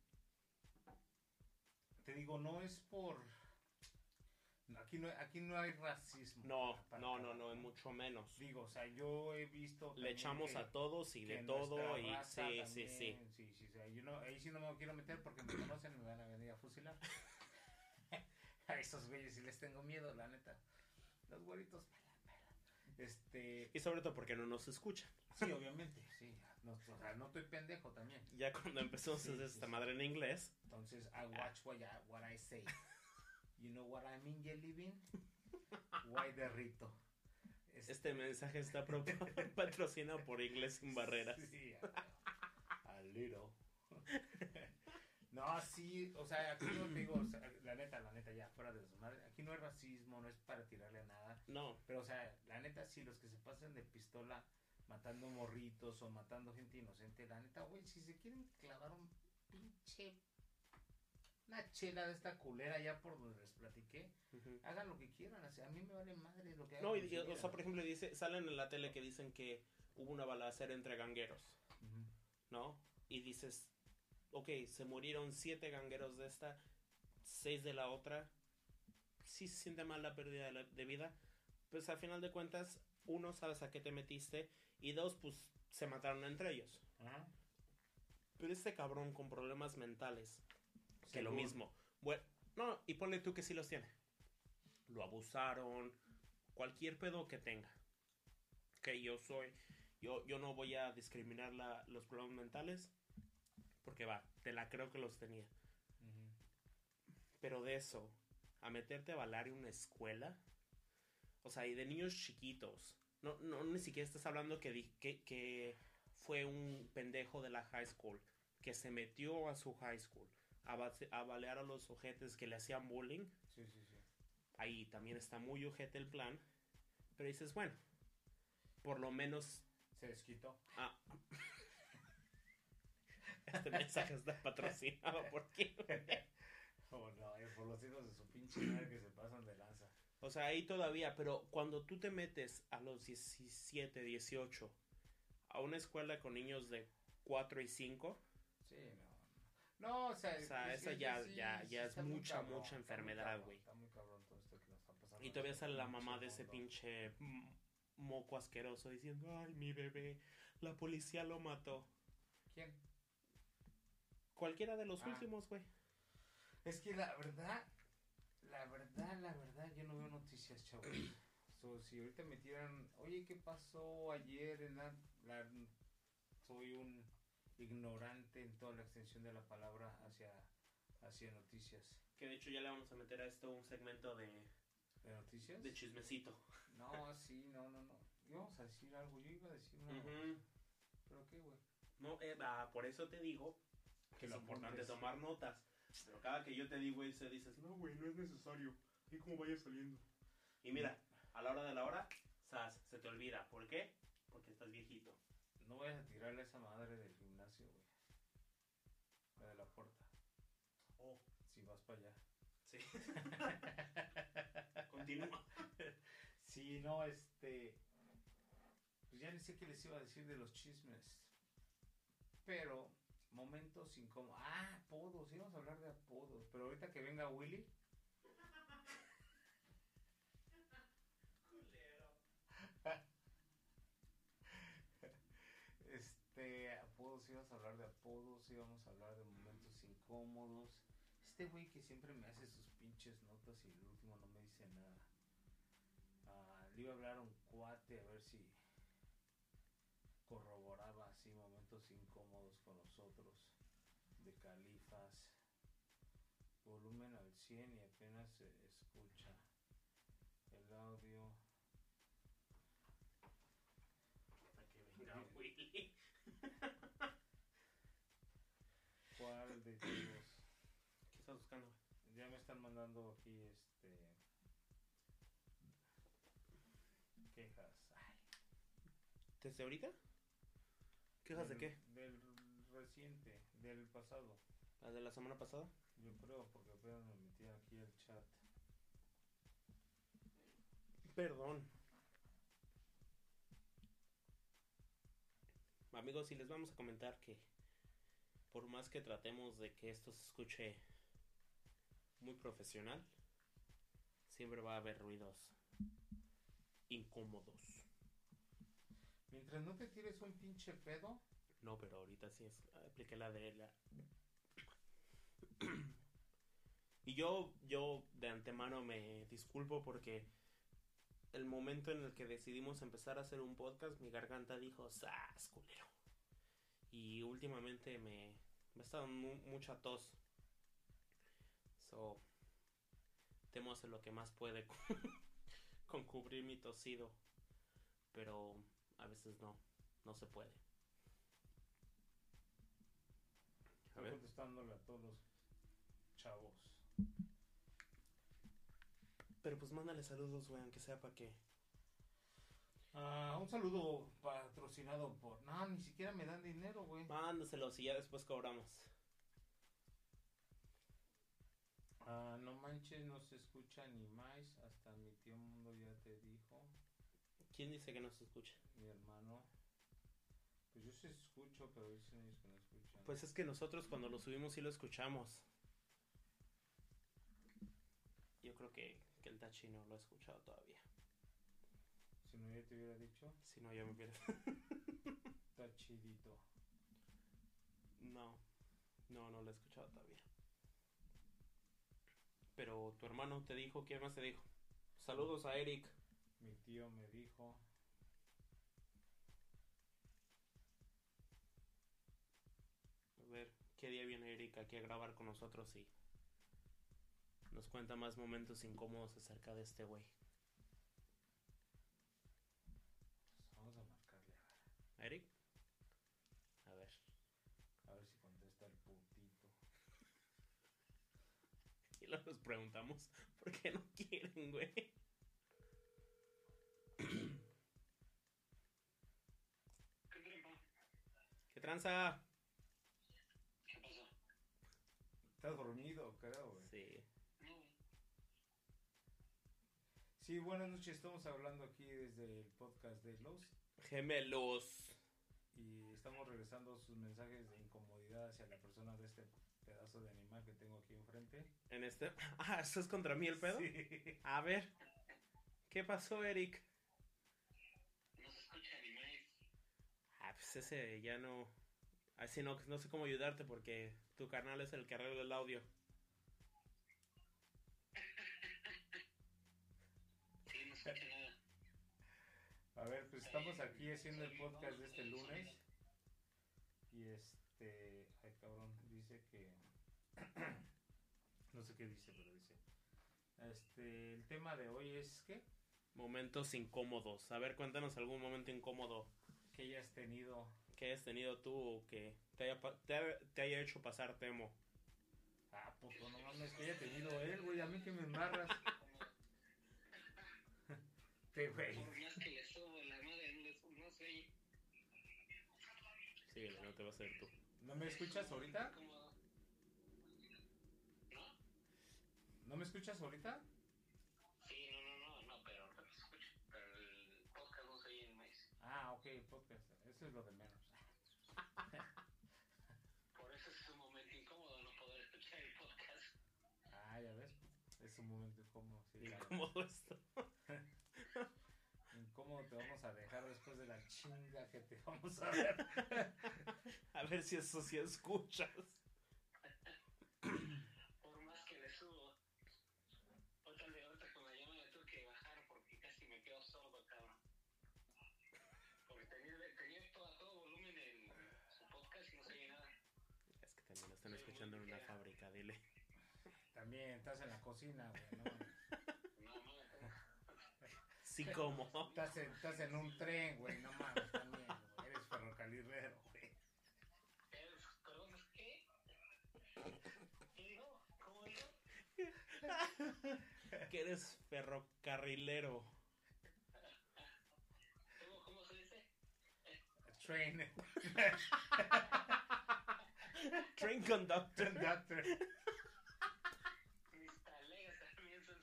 Te digo, no es por. Aquí no, aquí no hay racismo. No, Para no, no, no, es mucho menos. Digo, o sea, yo he visto. Le también echamos que- a todos y de todo y sí, sí, sí. también, sí, sí, o sea, yo no, ahí sí no me quiero meter porque me conocen y me van a venir a fusilar. a esos güeyes sí les tengo miedo, la neta. Los güeritos, pela, pela. Este, Y sobre todo porque no nos escuchan. sí, obviamente, sí. No, o sea, no estoy pendejo también. Ya cuando empezamos Sí, a hacer sí, esta sí. madre en inglés, Entonces, I watch what I, what I say. You know what I mean, Jelly Bean? Why derrito. este mensaje está pro- patrocinado por Inglés sin Barreras. Sí, a, a little. No, sí, o sea, aquí no digo, o sea, la neta, la neta, ya fuera de su madre. Aquí no hay racismo, no es para tirarle a nada. No, Pero, o sea, la neta, sí, los que se pasan de pistola matando morritos o matando gente inocente, la neta, güey, si se quieren clavar un pinche. Una chela de esta culera ya por donde les platiqué, hagan lo que quieran, o sea, a mí me vale madre lo que hagan. no, y, o sea, por ejemplo, dice, salen en la tele que dicen que hubo una balacera entre gangueros. ¿no? Y dices, ok, se murieron siete gangueros de esta, seis de la otra. Sí se siente mal la pérdida de, la- de vida. Pues al final de cuentas, uno, sabes a qué te metiste. Y dos, pues se mataron entre ellos. Pero este cabrón con problemas mentales, que lo mismo. Bueno, no, y ponle tú que sí los tiene. Lo abusaron, cualquier pedo que tenga. Que yo soy, yo, yo no voy a discriminar la- los problemas mentales, porque va, te la creo que los tenía. Pero de eso, a meterte a balar en una escuela, o sea, y de niños chiquitos, no, no ni siquiera estás hablando que, di- que, que fue un pendejo de la high school, que se metió a su high school a, base- a balear a los ojetes que le hacían bullying. Sí, sí, sí. Ahí también está muy ojete el plan, pero dices, bueno, por lo menos Se desquitó. ah, este mensaje está patrocinado por quién. Oh, no, es por los hijos de su pinche madre que se pasan de lanza. O sea, ahí todavía, pero cuando tú te metes a los 17, 18 a una escuela con niños de 4 y 5, Sí, no. O sea, O sea, esa sí, ya- sí, ya- ya es mucha, cabrón, mucha enfermedad, güey. Está muy cabrón todo esto que nos está pasando. y todavía sale la mamá de ese pinche moco asqueroso diciendo, ay, mi bebé, la policía lo mató. ¿Quién? Cualquiera de los Ah. últimos, güey. Es que la verdad, la verdad, la verdad, yo no veo noticias, chavos. So, si ahorita me tiran, oye, ¿qué pasó ayer en la, la- Soy un ignorante en toda la extensión de la palabra hacia, hacia noticias. Que de hecho ya le vamos a meter a esto un segmento de, ¿De noticias? de chismecito. No, sí, no, no, no. Íbamos a decir algo, yo iba a decir una... ¿Pero qué, güey? No, ah, por eso te digo que es lo importante tomar notas. Pero cada que yo te digo eso, dices, no, güey, no es necesario. Y como vaya saliendo. Y mira, a la hora de la hora, sas, se te olvida. ¿Por qué? Porque estás viejito. No vayas a tirarle a esa madre del gimnasio, güey. La de la puerta. Oh, Si vas para allá. sí. Continúa. Sí, no, este. Pues ya ni sé qué les iba a decir de los chismes. Pero momentos incómodos. Ah, apodos, íbamos a hablar de apodos. Pero ahorita que venga Willy. Hablar de apodos, íbamos a hablar de momentos incómodos. Este güey que siempre me hace sus pinches notas y el último no me dice nada. Ah, le iba a hablar a un cuate a ver si corroboraba así momentos incómodos con nosotros de califas. Volumen al 100 y apenas se escucha el audio. Hasta que venga Willy. ¿Cuál de? ¿Qué estás buscando? Ya me están mandando aquí este quejas. Ay, ¿Desde ahorita? ¿Quejas de qué? Del reciente, del pasado. ¿La de la semana pasada? Yo creo, porque apenas me metí aquí al chat. Perdón. Amigos, si les vamos a comentar que por más que tratemos de que esto se escuche muy profesional, siempre va a haber ruidos incómodos. Mientras no te tires un pinche pedo, No, pero ahorita sí es, apliqué la de la... y yo, yo de antemano me disculpo porque el momento en el que decidimos empezar a hacer un podcast, mi garganta dijo, ¡sas, culero! Y últimamente me, me ha estado mu- mucha tos. So, temo hacer lo que más puede con, con cubrir mi tosido. Pero a veces no, no se puede. A ver. contestándole a todos los chavos. Pero pues mándale saludos, güey, aunque sea para que... Ah, un saludo patrocinado por. No, ni siquiera me dan dinero, güey. Mándaselos y ya después cobramos. Ah, no manches, no se escucha ni más. Hasta mi tío Mundo ya te dijo. ¿Quién dice que no se escucha? Mi hermano. Pues yo sí escucho, pero dicen ellos que no escuchan. Pues es que nosotros cuando lo subimos sí lo escuchamos. Yo creo que, que el Tachi no lo ha escuchado todavía. Si no, ya te hubiera dicho. Si no, ya me hubiera... Está chidito. No, no, no lo he escuchado todavía. Pero tu hermano te dijo, ¿quién más te dijo? Saludos a Eric. Mi tío me dijo. A ver, ¿qué día viene Eric aquí a grabar con nosotros y nos cuenta más momentos incómodos acerca de este güey? Eric? A ver. A ver si contesta el putito. Y luego nos preguntamos por qué no quieren, güey. ¿Qué tranza? ¿Qué pasó? Estás dormido, creo, güey. Sí. Sí, buenas noches. Estamos hablando aquí desde el podcast de Los. Gemelos. Y estamos regresando sus mensajes de incomodidad hacia la persona de este pedazo de animal que tengo aquí enfrente. En este. Ah, ¿eso es contra mí el pedo? Sí. A ver. ¿Qué pasó, Eric? no se escucha ni más. Ah, pues ese ya no. Así no, no sé cómo ayudarte porque tu carnal es el que arregla el audio. Sí, no se escucha nada. A ver, pues estamos aquí haciendo el podcast de este lunes. Y este. Ay, cabrón. Dice que. no sé qué dice, pero dice. Este. El tema de hoy es que. Momentos incómodos. A ver, cuéntanos algún momento incómodo Que hayas tenido. que hayas tenido tú o que te haya, te haya- te haya hecho pasar temo. Ah, puto, no mames, que haya tenido él, güey. A mí que me embarras. Te, güey. Por más que le subo la madre, no, le subo, no sé. No te vas a ir tú. ¿No me escuchas ahorita? ¿No? ¿No me escuchas ahorita? Sí, no, no, no, no, pero no el podcast no se en más. Ah, ok, podcast. Eso es lo de menos. Por escuchar el podcast. Ah, ya ves. Es un momento incómodo. Sí, claro. Incómodo esto. Te vamos a dejar después de la chinga que te vamos a ver. A ver si eso sí escuchas. Por más que le subo. Ahorita, le- ahorita con la llama le tuve que bajar porque casi me quedo sordo, cabrón. Porque tenía, tenía todo, a todo volumen en su podcast y no se oye nada. Es que también lo están escuchando en una fábrica, dile. También estás en la cocina, güey. No. Sí, como. estás, en, estás en un tren, güey. No mames, también. güey. Eres ferrocarrilero, güey. Es- perdón, ¿es qué? ¿Qué dijo? ¿Cómo dijo? Que eres ferrocarrilero. ¿Cómo, cómo se dice? Train Train conductor. conductor. Mis talegas también son...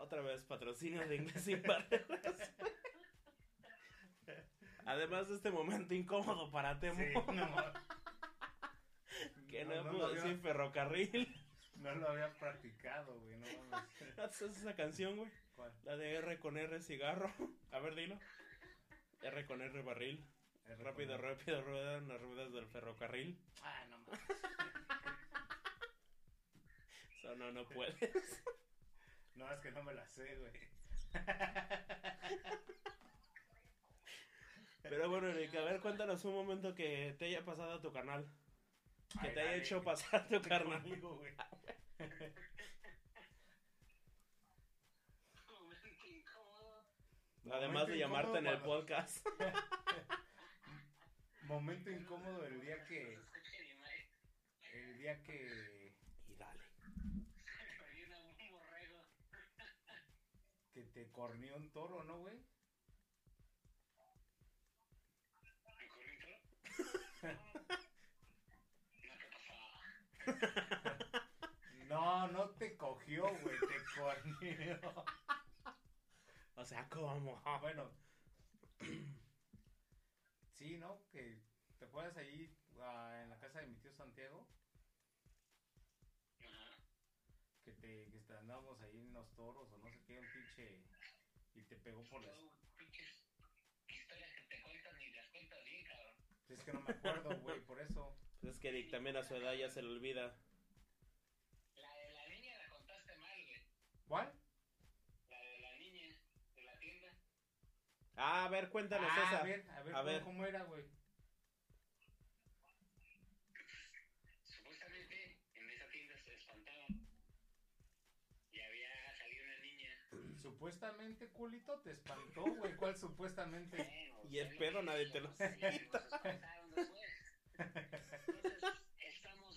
Otra vez patrocinio de inglés sin barreras. Además de este momento incómodo para Temo, Sí, no, que no, no, no pudo decir ferrocarril. no lo había practicado, güey. No mames. ¿Haces esa canción, güey? ¿Cuál? La de R con R cigarro. A ver, dilo. R con R barril. R Rápido, R. rápido ruedan las ruedas del ferrocarril. Ah, no mames. Eso no, no puedes. No, es que no me la sé, güey. Pero bueno, Enrique, a ver, cuéntanos un momento que te haya pasado a tu canal. Que Ay, te haya dale, hecho pasar a tu carnal. Conmigo, güey. Momento incómodo. Además de llamarte en el podcast. Momento incómodo el día que. El día que. Y dale. Se me perdió una- un borrego. Que te corneó un toro, ¿no, güey? ¿Me corrió un toro? No, ¿qué pasó? No, no te cogió, güey, te corneó. O sea, ¿cómo? Bueno. Sí, ¿no? Que te acuerdas ahí ah, en la casa de mi tío Santiago, Ajá. que te que te andábamos ahí en los toros o no sé qué, un pinche y te pegó por la Todo pinches historias que te cuentan y las cuentas bien, cabrón. Es que no me acuerdo, güey, por eso. Pues es que Eric también a su edad ya se le olvida. La de la niña la contaste mal, güey. ¿Cuál? La de la niña de la tienda. Ah, a ver, cuéntanos Ah, esa. a ver, a ver, A ¿cómo, ver. cómo era, güey. Supuestamente, culito, te espantó, güey. ¿Cuál supuestamente? Bueno, Y es sé lo pedo, nadie te lo. Entonces, estamos,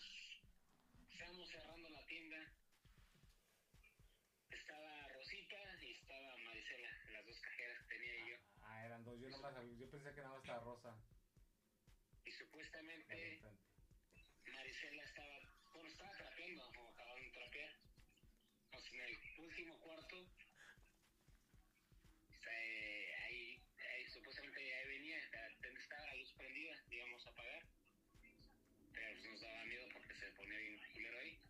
estamos cerrando la tienda. Estaba Rosita y estaba Marisela, las dos cajeras que tenía yo. Ah, eran dos. Yo nomás, yo pensé que nada más estaba rosa. Y supuestamente. Marisela estaba, bueno, estaba trapeando, o acababan de trapear. O sea, en el último cuarto, eh, ahí, ahí supuestamente ahí venía, estaba la luz prendida, íbamos a apagar. Pero pues nos daba miedo porque se ponía bien culero ahí.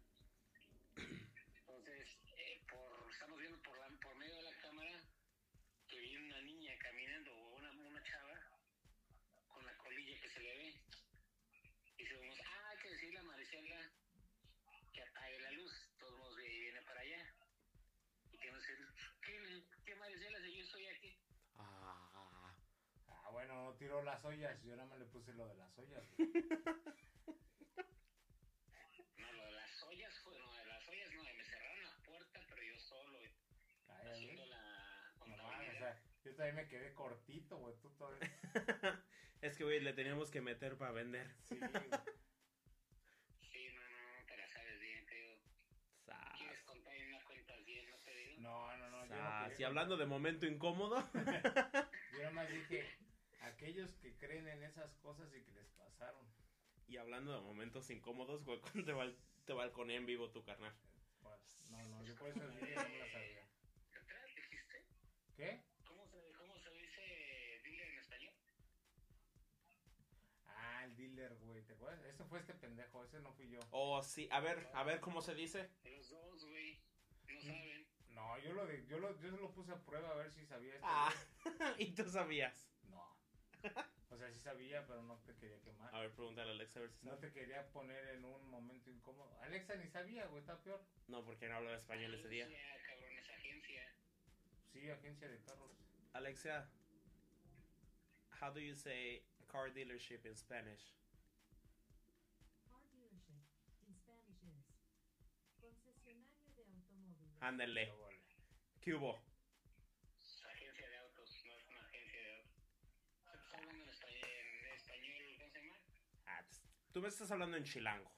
Entonces, eh, por, estamos viendo por, la, por medio de la cámara que viene una niña caminando o una, una chava con la colilla que se le ve. Y decimos, ah, hay que decirle a Maricela que apague la luz. Todos nos ve y viene para allá. Y que nos dice, ¿qué, qué Maricela si yo estoy aquí? Ah, Ah, bueno, no tiró las ollas. Yo nada más le puse lo de las ollas. No, lo de las ollas fue, no, de las ollas no, me cerraron la puerta, pero yo solo, güey, haciendo la No mames, o contabilidad. sea, yo también me quedé cortito, güey. Tú todavía. es que, güey, le teníamos que meter para vender. Sí, güey. Sí, no, no, no te la sabes bien, te digo. Sas. ¿Quieres contar no la cuentas bien, no te digo? No, no, no. Yo, no quería Y hablando de momento incómodo. Yo nada más dije, aquellos que creen en esas cosas y que les pasaron. y hablando de momentos incómodos, güey, ¿cuándo te, bal te balconea en vivo tu carnal? Pues, no, no, yo por eso no me la sabía. ¿Qué otra dijiste? ¿Qué? ¿Cómo se, ¿Cómo se dice dealer en español? Ah, el dealer, güey. Te ¿te acuerdas? Ese fue este pendejo, ese no fui yo. Oh, sí. A ver, a ver cómo se dice. Los dos, güey. No saben. No, yo lo, de, yo lo, yo lo puse a prueba a ver si sabía este. Ah, y tú sabías. No. O sea, sí sabía, pero no te quería quemar. A ver, pregúntale a Alexa a ver si No sabe. te quería poner en un momento incómodo. Alexa ni sabía, güey, está peor. No, porque no hablaba español ese día. Agencia, cabrón, es agencia. Sí, agencia de carros. Alexa, how do you say car dealership in Spanish? Car dealership in Spanish is concesionario de automóviles. Ándale. ¿Qué hubo? Tú me estás hablando en chilango.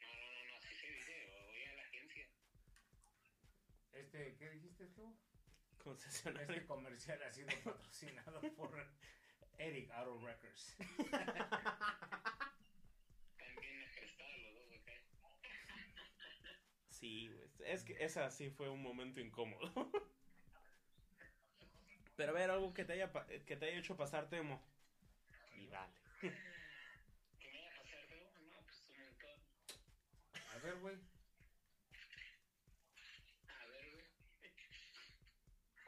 No, no, no, no, así se dice, voy a la agencia. Este, ¿qué dijiste tú? Concesionario. Este comercial ha sido patrocinado por Eric Auto Records. También prestados los dos, ¿ok? Sí, güey. Es que esa sí fue un momento incómodo. Pero a ver, algo que te haya, pa- que te haya hecho pasar temo. Y dale. Que me vaya a pasar, pero no, pues un montón. A ver, güey. A ver, güey.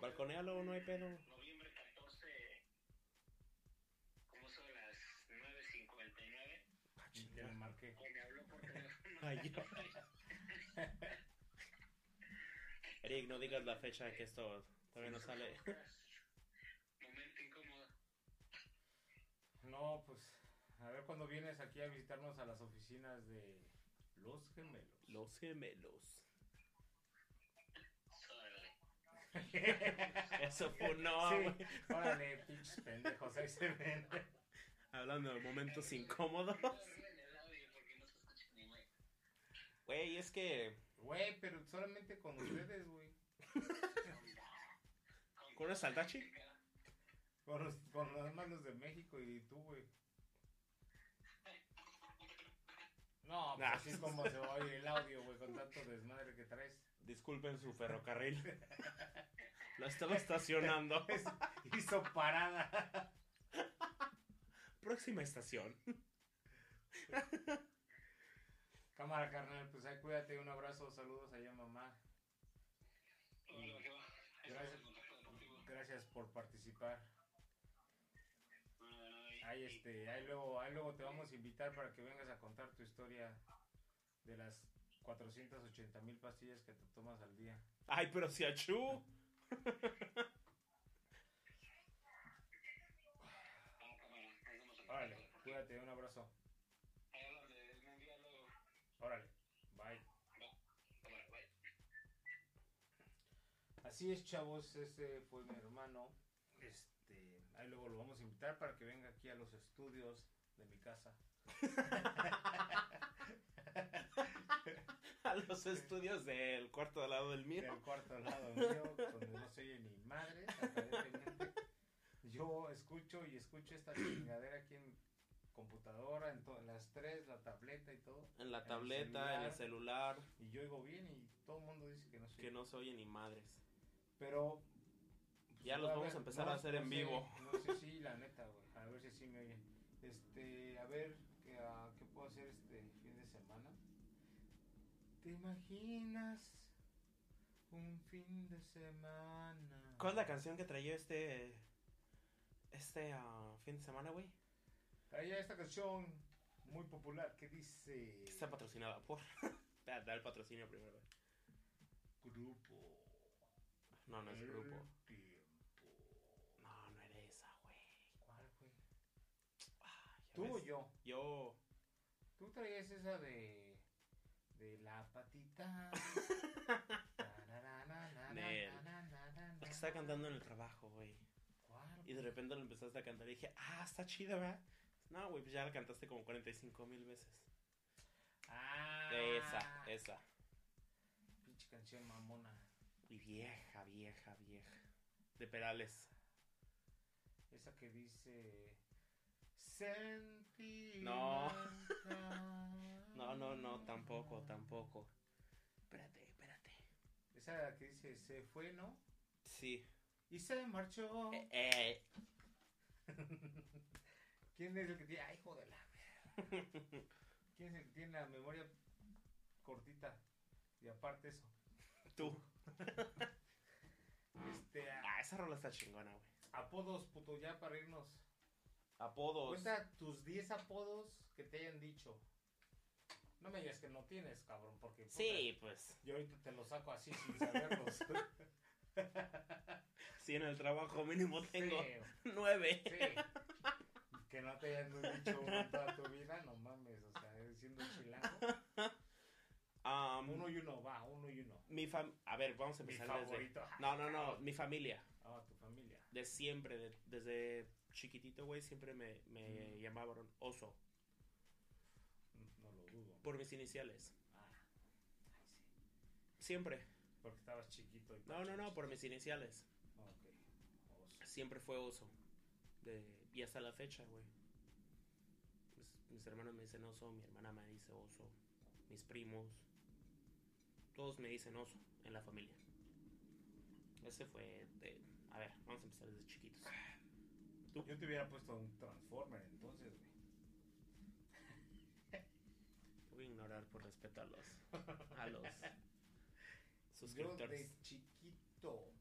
Balconealo, no hay pedo. Noviembre 14, como son las 9.59, Ya me marqué. me habló por teléfono. Ay, yo. Eric, no digas la fecha que esto todavía no sale. Momento incómodo. No, pues, a ver cuando vienes aquí a visitarnos a las oficinas de Los Gemelos. Los gemelos. Eso fue un no. sí, órale, pinches pendejos, ahí se ven. Hablando de momentos incómodos. El güey. Es que Güey, pero solamente con ustedes, güey. ¿Con una saltachi? Con los, con los demás los de México y tú, güey. No, pues así es como se oye el audio, güey, con tanto desmadre que traes. Disculpen su ferrocarril. Lo estaba estacionando. Es- hizo parada. Próxima estación. Cámara, carnal, pues ahí cuídate, un abrazo, saludos allá, mamá. Gracias por participar. Ahí, este, ahí, luego, ahí luego te vamos a invitar para que vengas a contar tu historia de las 480 mil pastillas que te tomas al día. Ay, pero si achú. Órale, cuídate, un abrazo. Órale, bye. Así es, chavos, ese fue mi hermano. Ahí luego lo vamos a invitar para que venga aquí a los estudios de mi casa. A los estudios del cuarto al lado del Del mío. cuarto al lado mío, donde no se oye ni madre. Yo escucho y escucho esta chingadera aquí en computadora, en, las tres, la tableta y todo. En la tableta, en el celular. Y yo oigo bien y todo el mundo dice que no se Que no se oye ni madres. Pero. Ya los a vamos a empezar a hacer en sé, vivo. No sé si la neta, güey. A ver si sí me oye. Este, a ver, ¿qué, ah, ¿qué puedo hacer este fin de semana? ¿Te imaginas un fin de semana? ¿Cuál es la canción que traía este. Este ah, fin de semana, güey? Traía esta canción muy popular que dice. Que está patrocinada por. Da, el patrocinio primero, güey. Grupo. No, no es grupo. Tiempo. No, no era esa, güey. ¿Cuál, güey? Ah, ya ¿Tú o ves. yo? Yo. Tú traías esa de. De la patita. Nel. Es que estaba cantando en el trabajo, güey. Y de repente lo empezaste a cantar y dije, ah, está chida, ¿verdad? No, güey, pues ya la cantaste como 45 mil veces. Ah. Esa, esa. Pinche canción mamona. Y vieja, vieja, vieja. De Perales. Esa que dice. No. No, no, no, tampoco, tampoco. Espérate, espérate. Esa que dice se fue, ¿no? Sí. Y se marchó. Eh, eh, ¿Quién es el que dice? Ay, hijo de la. ¿Quién es el que tiene la memoria cortita? Y aparte eso. Tú. Este, a- Ah, esa rola está chingona, güey. apodos, puto, ya para irnos. Apodos. Cuenta tus 10 apodos que te hayan dicho. No me digas que no tienes, cabrón, porque... puta, Sí, pues. Yo ahorita te lo saco así sin saberlos. Sí, en el trabajo mínimo tengo Sí, nueve. sí. Que no te hayan dicho uno toda tu vida, no mames, o sea, siendo chilango. Am, Uno y uno, va, uno y uno. mi fam a ver, vamos a Mi empezar desde. favorito. No, no, no, mi familia. Ah, tu familia. De siempre, de- desde chiquitito, güey, siempre me, me Mm. llamaban oso. No lo dudo. Por mis iniciales. Ah, ay, sí. Siempre. Porque estabas chiquito y No, no, no, por mis iniciales. Ok. Oso. Siempre fue oso. De, y hasta la fecha, güey. Mis, mis hermanos me dicen oso, mi hermana me dice oso, mis primos. Todos me dicen oso en la familia. Ese fue de... A ver, vamos a empezar desde chiquitos. Yo te hubiera puesto un Transformer entonces, güey. Voy a ignorar por respeto a los, a los Yo suscriptores. de chiquito.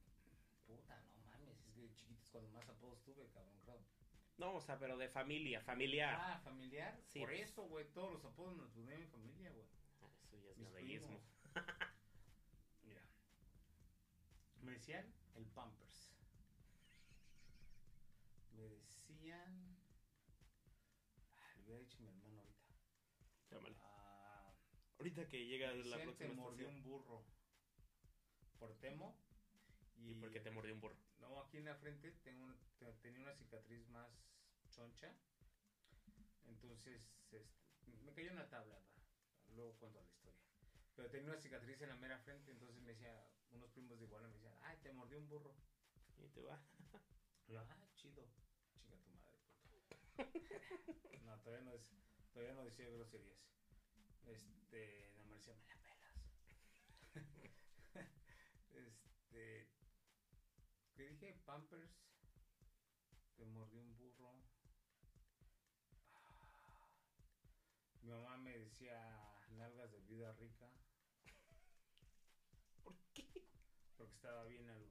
Puta, no mames. Es que de chiquito es cuando más apodos tuve, cabrón, creo. No, o sea, pero de familia, familiar. Ah, familiar. Sí, Por pues. eso, güey. Todos los apodos me los en mi familia, güey. Ah, Eso ya es primos. Mira. Me decían el Pampers. Me Ah, hubiera dicho mi hermano ahorita. Llámale. Ah, Ahorita que llega la decían te próxima mordió estación. un burro. Por Temo. ¿Y por qué te mordió un burro? No, aquí en la frente tengo tenía una cicatriz más choncha. Entonces, este, me cayó una tabla, luego cuento la historia. Pero tenía una cicatriz en la mera frente, entonces me decía, unos primos de igual me decían, ay, te mordió un burro. Y te va. Y ah, chido. Chinga tu madre, puto. no, todavía no, es, todavía no decía groserías. Este, nada más decía, me la pelas. este, ¿qué dije? Pampers. Te mordió un burro. Mi mamá me decía nalgas de vida rica. ¿Por qué? Porque estaba bien algón.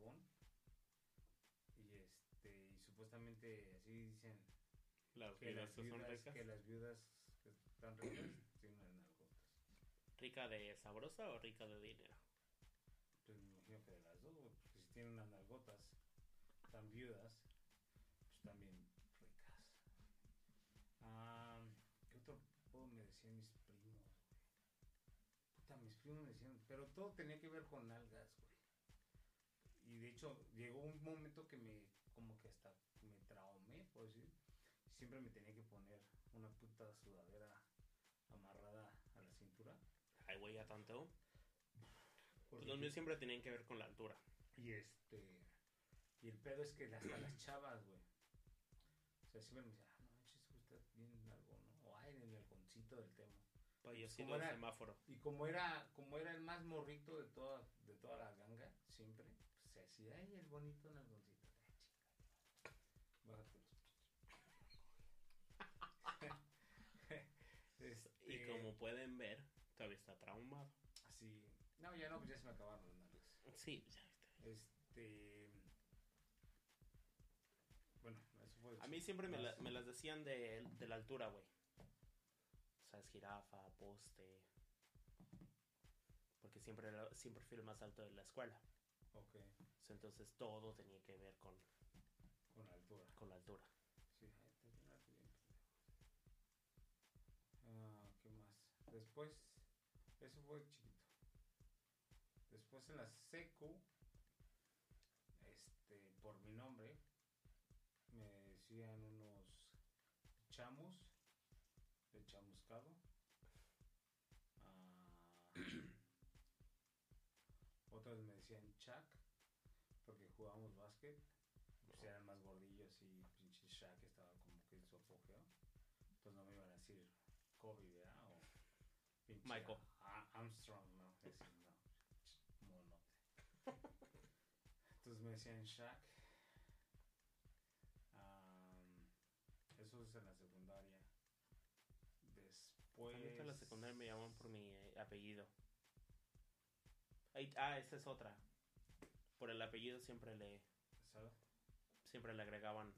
Así dicen Las que las son viudas, ricas. que las viudas que están ricas tienen nalgotas. ¿Rica de sabrosa o rica de dinero? Pues me imagino que de las dos, porque si tienen unas nalgotas tan viudas, pues también ricas. Ah, ¿Qué otro apodo me decían mis primos? Puta, mis primos me decían, pero todo tenía que ver con nalgas, güey. Y de hecho, llegó un momento que me, como que hasta decir. Siempre me tenía que poner una puta sudadera amarrada a la cintura. Ay, güey, ya tanto. Pues los míos siempre tenían que ver con la altura. Y este. Y el pedo es que hasta las chavas, güey. O sea, siempre me decían, ah, no manches, estás bien algo, ¿no? O ay, en el halconcito del tema. Payasito ¿Cómo de era? semáforo. Y como era, como era el más morrito de toda, de toda la ganga, siempre, pues se hacía, ay, el bonito en halconcito. Ay, chica. Bájate los este, Y como pueden ver, todavía está traumado. Así. No, ya no, pues ya se me acabaron las nalgas. Sí, ya está. Este. Bueno, eso fue. A mí siempre me, la- me las decían de, de la altura, güey. O sea, es jirafa, poste. Porque siempre, siempre fui el más alto de la escuela. Ok, entonces todo tenía que ver con, con la altura. con la altura. Después, eso fue chiquito. Después en la secu, este, por mi nombre, me decían unos chamos, de chamuscado. Ah, otros me decían Chuck, porque jugábamos básquet. Pues eran más gordillos y pinche Shaq estaba como que en su apogeo. Entonces no me iban a decir Kobe, pinche Michael. A- Armstrong, no. Ese no. Monote. Entonces me decían Shaq. Eso es en la secundaria. A mí en la secundaria me llamaban por mi eh, apellido. Ah, esa es otra. Por el apellido siempre le, ¿Sabes? siempre le agregaban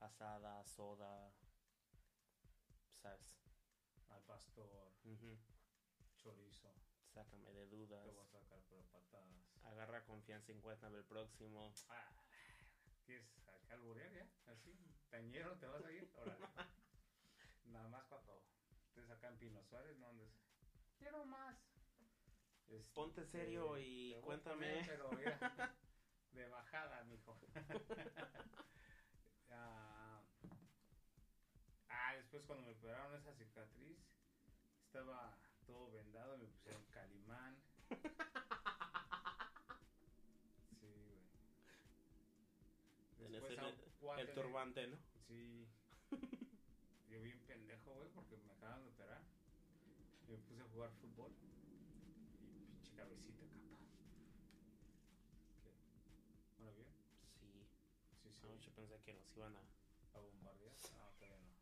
asada, soda, ¿sabes? Pastor, chorizo. Sácame de dudas. Te voy a sacar por patadas. Agarra confianza en Cuéntame el próximo. Ah, ¿Quieres alburear ya? ¿Así? ¿Tañero te vas a ir? Ahora. Nada más cuando estés acá en Pino Suárez, no andes. Quiero más. Este, Ponte serio y te cuéntame. pero mira, de bajada, mijo. ah, ah, después cuando me operaron esa cicatriz, estaba todo vendado me pusieron calimán. Sí, güey. Después a un cuate el turbante, ¿no? Sí. Yo bien pendejo, güey, porque me acaban de operar. Y me puse a jugar fútbol. Y pinche cabecita, capa. ¿Qué? ¿Bueno, bien? Sí. Sí, sí. Yo pensé que nos iban a... ¿A bombardear? No, todavía no.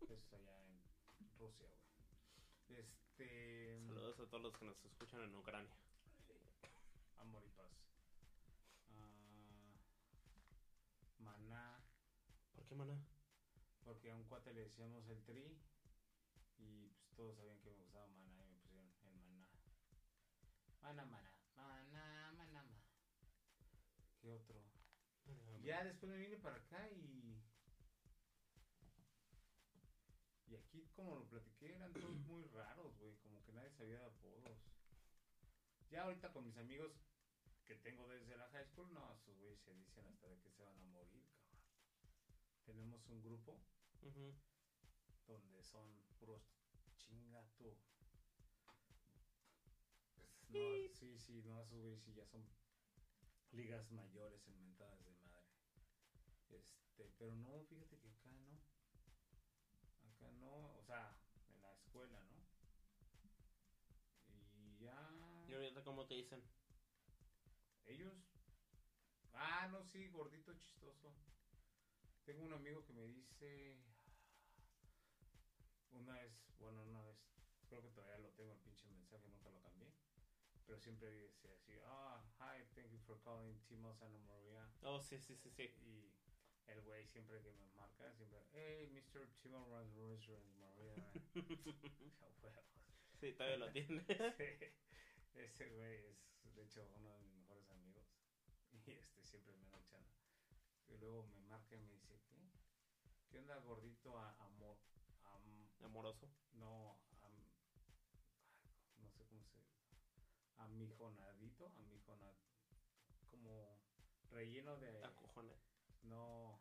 Eso es allá en Rusia, güey. Este. Saludos a todos los que nos escuchan en Ucrania. Amor y paz. Ah, maná. ¿Por qué, maná? Porque a un cuate le decíamos el tri. Y pues todos sabían que me gustaba maná y me pusieron el maná. Maná, maná, maná, maná, maná. ¿Qué otro? Ya después me vine para acá y. Y aquí, como lo platiqué, eran todos muy raros, güey. Como que nadie sabía de apodos. Ya ahorita con mis amigos que tengo desde la high school, no, esos güeyes se dicen hasta de que se van a morir, cabrón. Tenemos un grupo donde son puros chinga tú. Pues, no, sí, sí, no, esos güeyes sí ya son ligas mayores en mentadas de madre. Este, pero no, fíjate que acá no. Sea, en la escuela, ¿no? Y ya. ¿Y ahorita cómo te dicen? Ellos. Ah, no, sí, gordito chistoso. Tengo un amigo que me dice. Una vez, bueno, una vez, creo que todavía lo tengo el pinche mensaje, nunca lo cambié. Pero siempre dice así: Ah, hi, thank you for calling Timo Santa Maria. Oh, sí, sí, sí, sí. Y el güey siempre que me marca, siempre, hey, Mr. Timo Maria. A huevos. Sí, todavía lo tiene. Sí, ese güey es, de hecho, uno de mis mejores amigos. Y este siempre me anda echando. Y luego me marca y me dice, ¿qué? ¿Qué onda, gordito? A, amor, am- Amoroso. no, am- no sé cómo se amijonadito, amijonad, como relleno de, A cojones. No,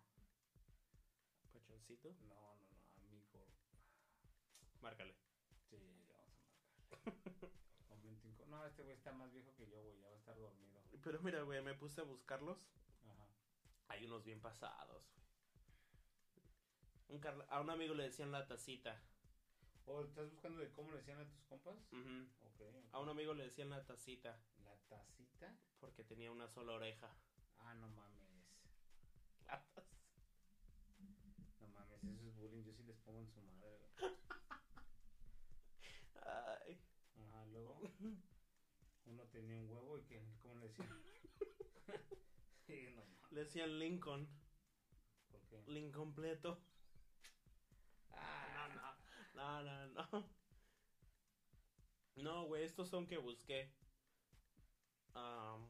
Pachoncito. no, no, no, amigo, Márcale. sí, vamos a marcar. No, este güey está más viejo que yo, güey, ya va a estar dormido. Pero mira, güey, me puse a buscarlos. Ajá. Hay unos bien pasados, güey. Un carla- a un amigo le decían la tacita. ¿O estás buscando de cómo le decían a tus compas? Ujú. Ok. A un amigo le decían la tacita ¿La tacita? porque tenía una sola oreja. Ah, no mames. No mames, eso es bullying. Yo sí les pongo en su madre. Ay. Ajá, luego. Uno tenía un huevo y que, ¿cómo le decían? sí, no. Le decían Lincoln. ¿Por qué? Lincoln completo. Ah, No, no, no. No, güey, estos son que busqué. Am,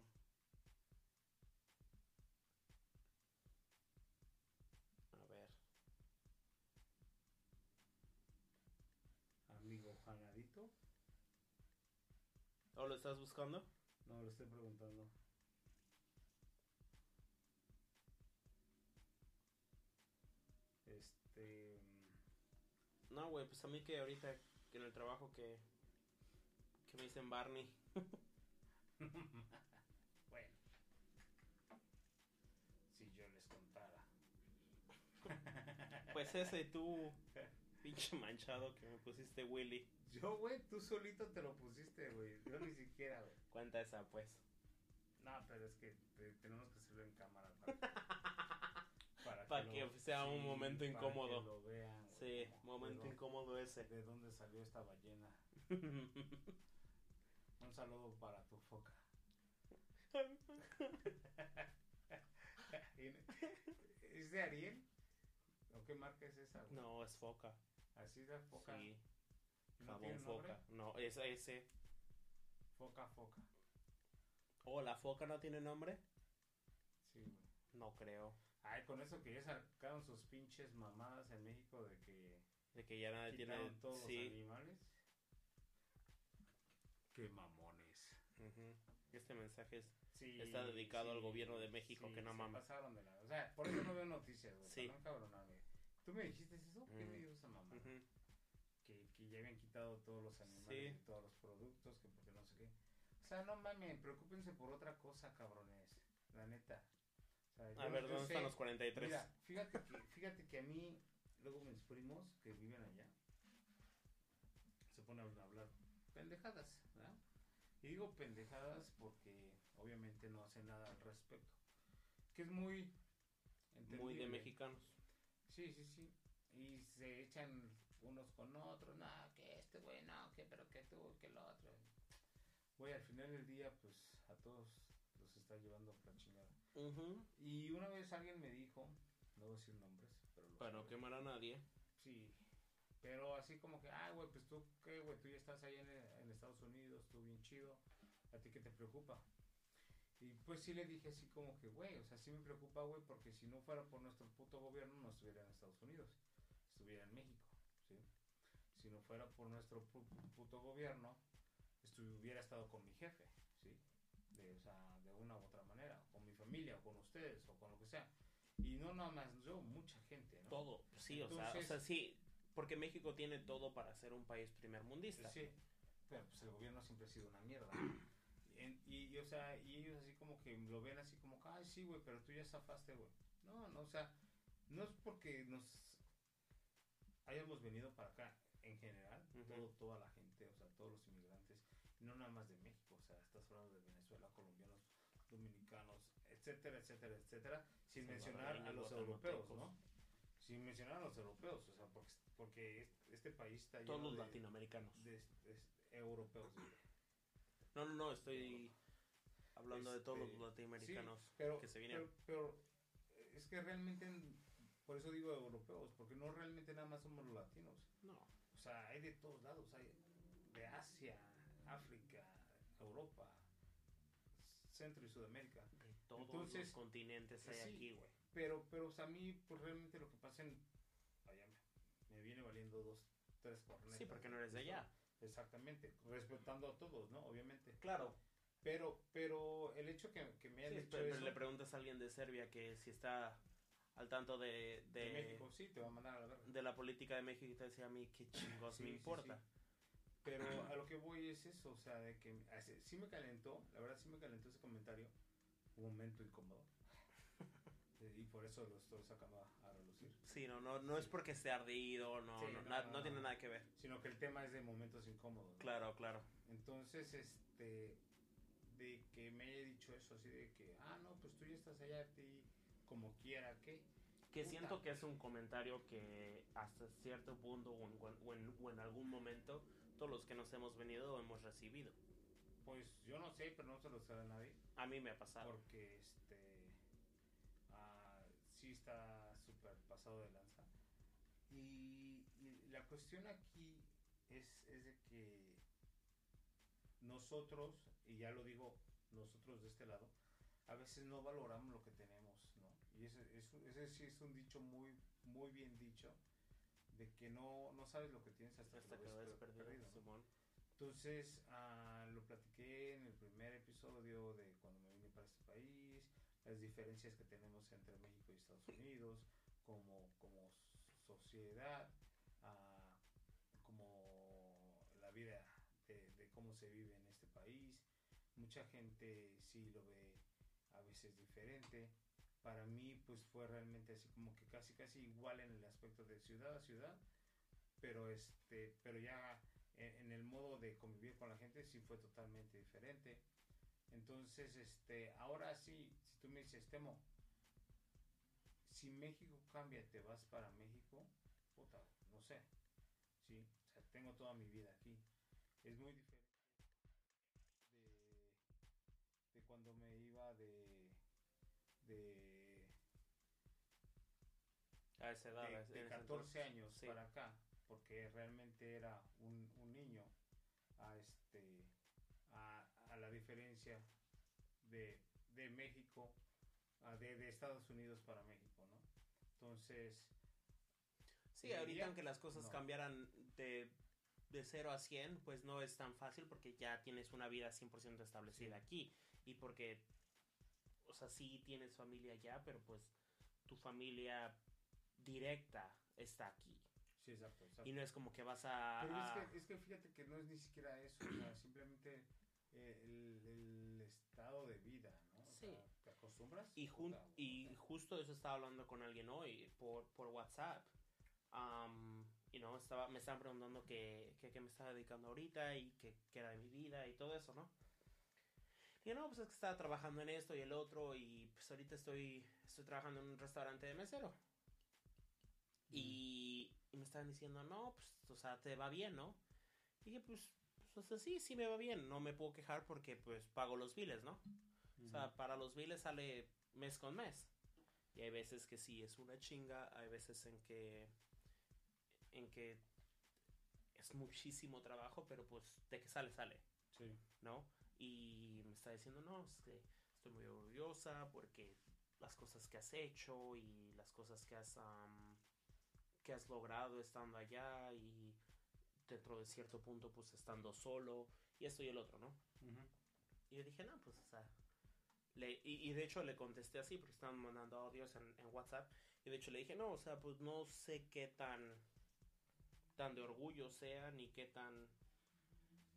¿O lo estás buscando? No, le estoy preguntando. Este. mm, No, güey, pues a mí que ahorita que en el trabajo que, que me dicen Barney. bueno. Si yo les contara. Pues ese tú, pinche manchado que me pusiste Willy. Yo, güey, tú solito te lo pusiste, güey. Yo ni siquiera, güey. Cuenta esa, pues. No, pero es que te- tenemos que hacerlo en cámara para, para, Para lo- que sea un momento para incómodo. que lo vean, güey, Sí, momento incómodo ese. ¿De dónde salió esta ballena? Un saludo para tu foca. ¿Es de Ariel? ¿O qué marca es esa? güey? no, es foca. Así de foca. Sí, ¿No jabón foca. No, es ese. Foca, foca. Oh, ¿la foca no tiene nombre? Sí, güey. No creo. Ay, con eso que ya sacaron sus pinches mamadas en México de que De que ya nadie tiene. todos Sí. los animales. Qué mamones. Ujú. Este mensaje es. Sí, Está dedicado al gobierno de México, que no mames. pasaron de la... O sea, por eso no veo noticias, güey. Sí. Encabronarme. ¿Tú me dijiste eso? ¿Qué Mm. me dio esa mamá? Que, que ya habían quitado todos los animales y todos los productos, que porque no sé qué. O sea, no mames, preocúpense por otra cosa, cabrones. La neta. O sea, A ver, ¿dónde sé- están los 43? Mira, fíjate que, fíjate que a mí, luego mis primos que viven allá, se ponen a hablar pendejadas, ¿verdad? Y digo pendejadas porque obviamente no hacen nada al respecto. Que es muy... Muy de mexicanos. Sí, sí, sí. Y se echan unos con otros, no, que este güey, no, que pero que tú, que el otro. Güey, al final del día, pues a todos los está llevando por la chingada. Y una vez alguien me dijo, no voy a decir nombres, pero lo Para no quemar a nadie. Sí, pero así como que, ay, güey, pues tú, ¿qué, güey? Tú ya estás ahí en, en Estados Unidos, tú bien chido, ¿a ti qué te preocupa? Y pues sí le dije así como que, güey, o sea, sí me preocupa, güey, porque si no fuera por nuestro puto gobierno no estuviera en Estados Unidos, estuviera en México, ¿sí? Si no fuera por nuestro pu- pu- puto gobierno, estuviera estado con mi jefe, ¿sí? De, o sea, de una u otra manera, con mi familia, o con ustedes, o con lo que sea. Y no nada más yo, mucha gente, ¿no? Todo. Sí, o sea, o sea, sí. Porque México tiene todo para ser un país primer mundista. Sí, pero pues el gobierno siempre ha sido una mierda. En- y, y, o sea, y ellos así como que lo ven así como, ay, sí, güey, pero tú ya zafaste, güey. No, no, o sea, no es porque nos hayamos venido para acá en general, todo, toda la gente, o sea, todos los inmigrantes, no nada más de México, o sea, estás hablando de Venezuela, colombianos, dominicanos, etcétera, etcétera, etcétera, sin mencionar a los europeos, ¿no? Sin mencionar a los europeos, o sea, porque, porque es- este país está Todos lleno los de, latinoamericanos. de- de europeos. No, no, no, estoy hablando de todos los Este, latinoamericanos Sí, pero, que se vienen. pero, pero es que realmente, por eso digo europeos, porque no realmente nada más somos los latinos. No. O sea, hay de todos lados, hay de Asia, África, Europa, Centro y Sudamérica. De todos Entonces, los continentes hay sí. aquí, güey. Pero, pero o sea, a mí, pues realmente lo que pasa en... Me, viene valiendo dos, tres cornetas. Sí, porque no eres de allá. Exactamente, respetando a todos, ¿no? Obviamente. Claro. Pero, pero el hecho que, que me Sí, haya dicho pero eso le preguntas a alguien de Serbia que si está al tanto de, de, de México, sí, te va a mandar a la verga. de la política de México y te decía a mí qué chingos Sí, me sí, importa. sí. Pero a lo que voy es eso, o sea, de que sí me calentó, la verdad sí me calentó ese comentario, un momento incómodo. Eso lo estoy sacando a, a relucir. Sí, no, no, no es porque esté ardido, no, Sí, no, no, na- no, no tiene nada que ver. Sino que el tema es de momentos incómodos. ¿no? Claro, claro. Entonces, este, de que me haya dicho eso, así de que, ah, no, pues tú ya estás allá, a ti, como quiera, ¿qué? Que Puta. siento que es un comentario que hasta cierto punto o en, o en- o en algún momento todos los que nos hemos venido hemos recibido. Pues yo no sé, pero no se lo sabe a nadie. A mí me ha pasado. Porque, este, sí está súper pasado de lanza. Y, y la cuestión aquí es, es de que nosotros, y ya lo digo nosotros de este lado, a veces no valoramos lo que tenemos, ¿no? Y ese, ese, ese sí es un dicho muy, muy bien dicho, de que no, no sabes lo que tienes hasta, Hasta que lo ves ves per- perdido, perdido, ¿no? Entonces, ah, lo platiqué en el primer episodio de cuando me vine para este país, las diferencias que tenemos entre México y Estados Unidos, como, como sociedad, ah, como la vida de, de cómo se vive en este país. Mucha gente sí lo ve a veces diferente. Para mí, pues fue realmente así como que casi casi igual en el aspecto de ciudad a ciudad, pero este, pero ya en, en el modo de convivir con la gente sí fue totalmente diferente. Entonces, este, ahora sí, tú me dices, Temo, si México cambia, te vas para México, puta, no sé. Sí, o sea, tengo toda mi vida aquí. Es muy diferente de, de cuando me iba de de, A esa edad. de- en de ese 14 entonces. años Sí. para acá, porque realmente era un, un niño a este a, a la diferencia de, de México, a de, de Estados Unidos para México, ¿no? Entonces, Sí, Diría, ahorita aunque las cosas no. cambiaran de, de 0 a 100, pues no es tan fácil porque ya tienes una vida 100% establecida Sí. aquí. Y porque, o sea, sí tienes familia allá, pero pues tu familia directa está aquí. sí, exacto, exacto. Y no es como que vas a... Pero a- es que, es que fíjate que no es ni siquiera eso, o sea, simplemente eh, el, el estado de vida, Sí. sea, te acostumbras. Y, jun- justo eso estaba hablando con alguien hoy por, por WhatsApp. Am, y no, estaba, me estaban preguntando qué que, qué me estaba dedicando ahorita y qué qué era de mi vida y todo eso, ¿no? Y yo, no, pues es que estaba trabajando en esto y el otro y pues ahorita estoy, estoy trabajando en un restaurante de mesero. Y, y me estaban diciendo, no, pues, o sea, te va bien, ¿no? Y dije, pues, pues, o sea, sí, sí me va bien. No me puedo quejar porque, pues, pago los biles, ¿no? O sea, para los biles sale mes con mes. Y hay veces que sí es una chinga, hay veces en que en que es muchísimo trabajo, pero pues de que sale sale, Sí. ¿no? Y me está diciendo, "No, es que estoy muy orgullosa porque las cosas que has hecho y las cosas que has am, que has logrado estando allá y dentro de cierto punto pues estando solo y esto y el otro, ¿no? Y yo dije, no, pues, o sea. Le, y, y de hecho le contesté así, porque estaban mandando audios en, en WhatsApp. Y de hecho le dije, no, o sea, pues no sé qué tan. tan de orgullo sea, ni qué tan.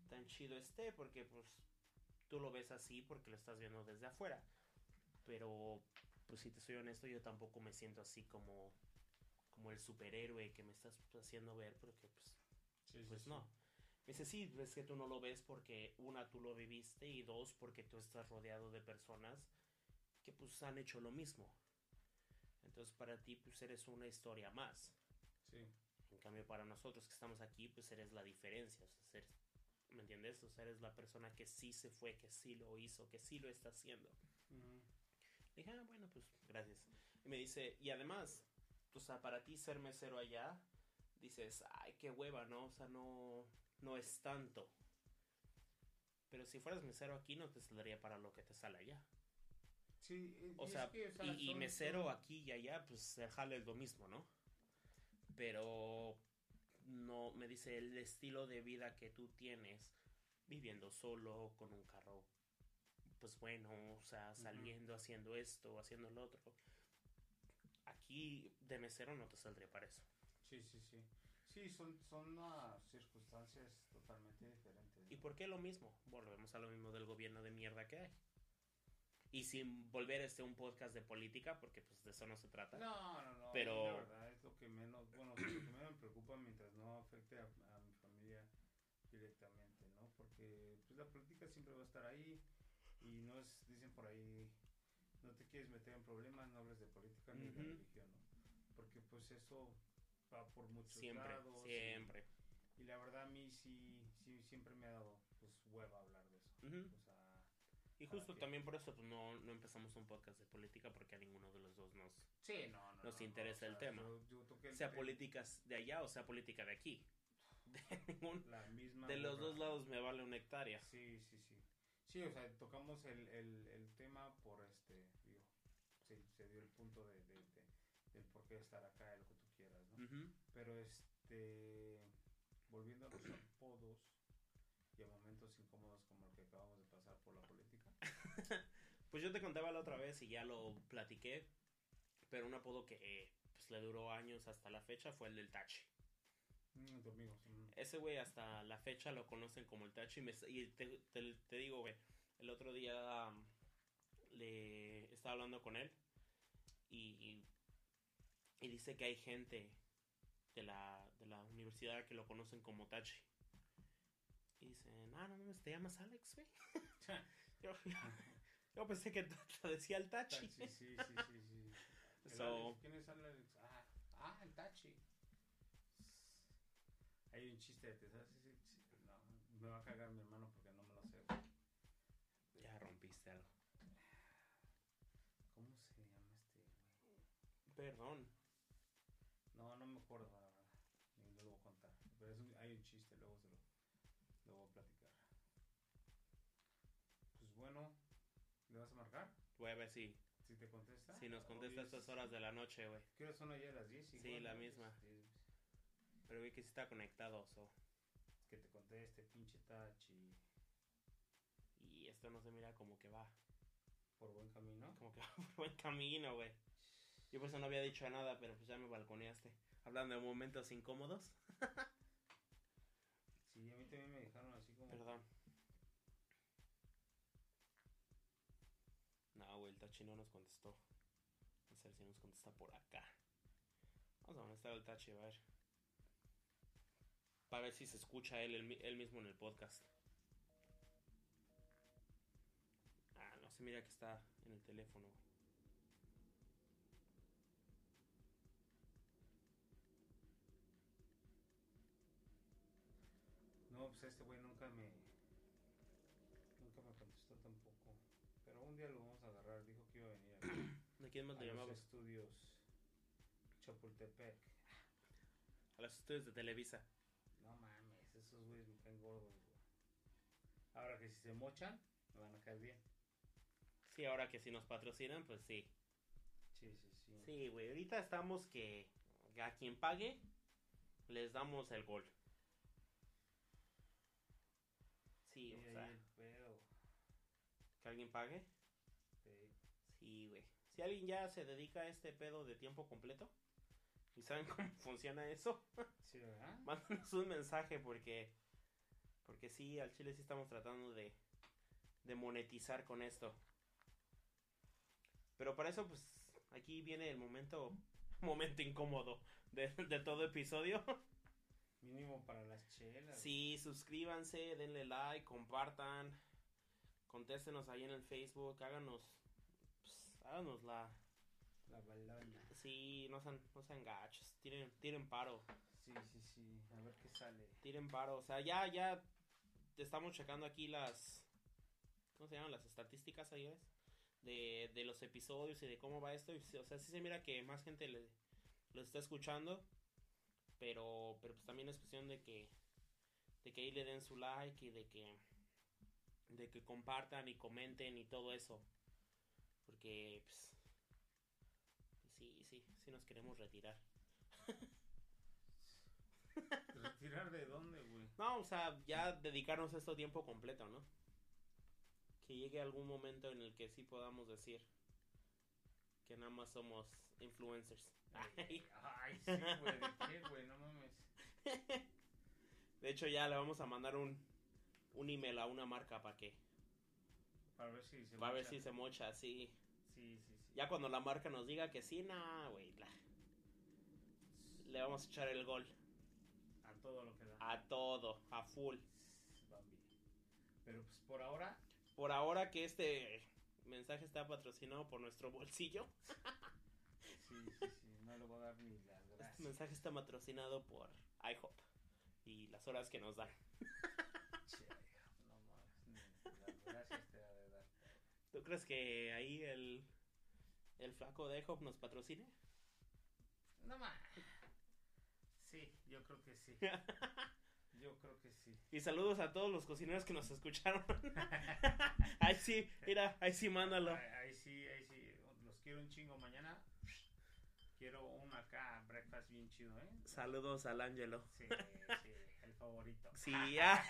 tan chido esté, porque pues. tú lo ves así porque lo estás viendo desde afuera. Pero, pues si te soy honesto, yo tampoco me siento así como. como el superhéroe que me estás haciendo ver, porque pues Sí, pues sí. no. Dice, sí, es que tú no lo ves porque una, tú lo viviste y dos, porque tú estás rodeado de personas que pues han hecho lo mismo. Entonces para ti pues eres una historia más. Sí. En cambio para nosotros que estamos aquí pues eres la diferencia. O sea, eres- ¿Me entiendes? O sea, eres la persona que sí se fue, que sí lo hizo, que sí lo está haciendo. Le dije, ah, bueno, pues gracias. Y me dice, y además, o sea, para ti ser mesero allá, dices, ay, qué hueva, ¿no? O sea, no, no es tanto. Pero si fueras mesero aquí, no te saldría para lo que te sale allá. Sí, eh, O sea, que, o sea, y, mesero son- aquí y allá, pues el jale es lo mismo, ¿no? Pero no, me dice el estilo de vida que tú tienes, viviendo solo, con un carro, pues bueno, o sea, saliendo, haciendo esto, haciendo lo otro. Aquí de mesero no te saldría para eso. Sí, sí, sí. Sí, son, son circunstancias totalmente diferentes. ¿Y por qué lo mismo? Volvemos a lo mismo del gobierno de mierda que hay. Y sin volver este un podcast de política, porque pues de eso no se trata. No, no, no. Pero- La verdad es lo que menos, bueno, lo que menos me preocupa mientras no afecte a, a mi familia directamente, ¿no? Porque pues la política siempre va a estar ahí y no es, dicen por ahí, no te quieres meter en problemas, no hables de política ni de religión, ¿no? Porque pues eso va por muchos Siempre, lados. y- siempre. Y, la verdad a mí sí, sí, siempre me ha dado pues hueva hablar de eso. Ujú. O sea, Y ¿Para justo también por eso pues, no, no empezamos un podcast de política porque a ninguno de los dos nos... sí, no, no. Nos no, interesa el o sea, tema. yo- yo el Sea tema- políticas de allá o sea política de aquí. De, ningún- la misma de los dos lados me vale una hectárea. Sí, sí, sí. Sí, o sea, tocamos el, el, el tema por este, digo, sí, se dio el punto de, de, de- del por qué estar acá, de Pero este, volviendo a los apodos y a momentos incómodos como el que acabamos de pasar por la política. Pues yo te contaba la otra vez y ya lo platiqué, pero un apodo que pues, le duró años hasta la fecha fue el del Tachi. Mm, tu amigo, mm, Ese güey hasta la fecha lo conocen como el Tachi. Y, me- y te, te- te digo, güey, el otro día um, le estaba hablando con él y, y dice que hay gente de la, de la universidad que lo conocen como Tachi. Y dicen, ah, no mames, te llamas Alex, güey. yo, yo pensé que te decía el Tachi. Sí, sí, sí, sí, sí. El So- Alex, ¿Quién es Alex? Ah, ah, el Tachi. Hay un chiste, ¿te sabes? ese chiste? No, me va a cagar mi hermano porque no me lo sé. güey. Ya rompiste algo. ¿Cómo se llama este güey? Perdón. No, no me acuerdo, la verdad. Ni no lo voy a contar. Pero es un- hay un chiste, luego se lo, lo voy a platicar. Pues bueno, ¿le vas a marcar? Voy a ver si, Si te contesta. si nos contesta a Hoy estas es- horas de la noche, güey. ¿Qué hora son allá las 10? Sí, igual, la misma. Pero vi que sí está conectado, so. Que te conteste, pinche Tachi. Y esto no se mira como que va. Por buen camino. Como que va por buen camino, güey. Yo por eso no había dicho nada, pero pues ya me balconeaste. Hablando de momentos incómodos. Sí, a mí también me dejaron así como. Perdón. No, güey, el Tachi no nos contestó. Vamos a ver si nos contesta por acá. Vamos a molestar al Tachi, a ver. Para ver si se escucha él, él, él mismo en el podcast. Ah, no se mira que está en el teléfono. No, pues este güey nunca me. Nunca me contestó tampoco. Pero un día lo vamos a agarrar. Dijo que iba a venir aquí, ¿De quién más a le los llamamos? estudios Chapultepec. A los estudios de Televisa. No mames, esos güeyes me caen gordos, güey. Ahora que si se mochan, me van a caer bien. Sí, ahora que si nos patrocinan, pues sí. Sí, sí, sí. Sí, güey, ahorita estamos que a quien pague les damos el gol. Sí, Sí, o sea, el. Que alguien pague. Sí. Sí, güey. Si alguien ya se dedica a este pedo de tiempo completo y saben cómo funciona eso, Sí, ¿verdad? mándanos un mensaje porque porque sí, al chile sí estamos tratando de de monetizar con esto. Pero para eso pues aquí viene el momento momento incómodo de, de todo episodio. Mínimo para las chelas. Sí, suscríbanse, denle like, compartan, contéstenos ahí en el Facebook, háganos, pues, háganos la, La balona. sí, no sean, no sean gachos, tiren, tiren paro, Sí, sí, sí. A ver qué sale. tiren paro, o sea, ya, ya estamos checando aquí las, ¿cómo se llaman? Las estadísticas ahí, ¿ves? De, de los episodios y de cómo va esto, y, o sea, sí se mira que más gente le, lo está escuchando, pero, pero pues también es cuestión de que, de que ahí le den su like y de que, de que compartan y comenten y todo eso, porque, pues, sí, sí, sí nos queremos retirar. ¿Retirar de dónde, güey? No, o sea, ya dedicarnos a esto tiempo completo, ¿no? Que llegue algún momento en el que sí podamos decir que nada más somos influencers. Ay. Ay, sí, güey. ¿De qué, güey? No mames. De hecho, ya le vamos a mandar un, un email a una marca para que, Para ver si se para ver mocha. si se mocha. Sí, sí, sí. Ya cuando la marca nos diga que sí, nah, güey, la- le vamos a echar el gol A todo lo que da. a todo, a full. Pero pues por ahora, Por ahora que este mensaje está patrocinado por nuestro bolsillo. sí, sí, sí. No le voy a dar ni las Este gracias. mensaje está patrocinado por IHOP y las horas que nos dan. Che, no mames. Ni las gracias te ha de dar. ¿Tú crees que ahí el, el flaco de IHOP nos patrocine? No mames. Sí, yo creo que sí. Yo creo que sí. Y saludos a todos los cocineros que nos escucharon. ahí sí, mira, ahí sí, mándalo. Ahí, ahí sí, ahí sí. Los quiero un chingo mañana. Quiero un acá, breakfast bien chido, ¿eh? Saludos al Ángelo. Sí, sí, el favorito. Sí, ya.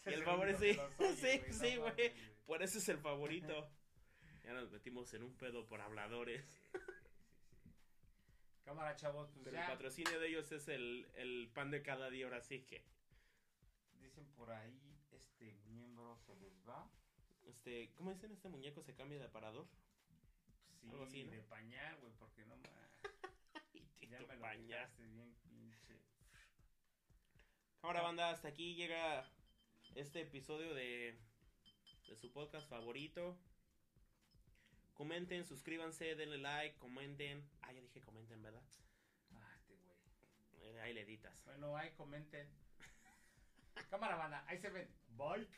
Y el favorito, sí. Sí, no sí, güey. mames, Por eso es el favorito. Ya nos metimos en un pedo por habladores. Sí, sí, sí, sí. Cámara, chavos, pues Pero ya. el patrocinio de ellos es el, el pan de cada día, ahora sí que. Dicen por ahí, este miembro se les va. Este, ¿cómo dicen? Este muñeco se cambia de aparador. Sí, Algo así, ¿no? de pañal, güey, porque no más. Y Ya me lo bien pinche. Cámara banda, hasta aquí llega este episodio de, de su podcast favorito. Comenten, suscríbanse, denle like, comenten. Ah, ya dije comenten, ¿verdad? Ah, este güey. Eh, ahí le editas. Bueno, ahí comenten. Cámara, banda. Ahí se ven. Bye.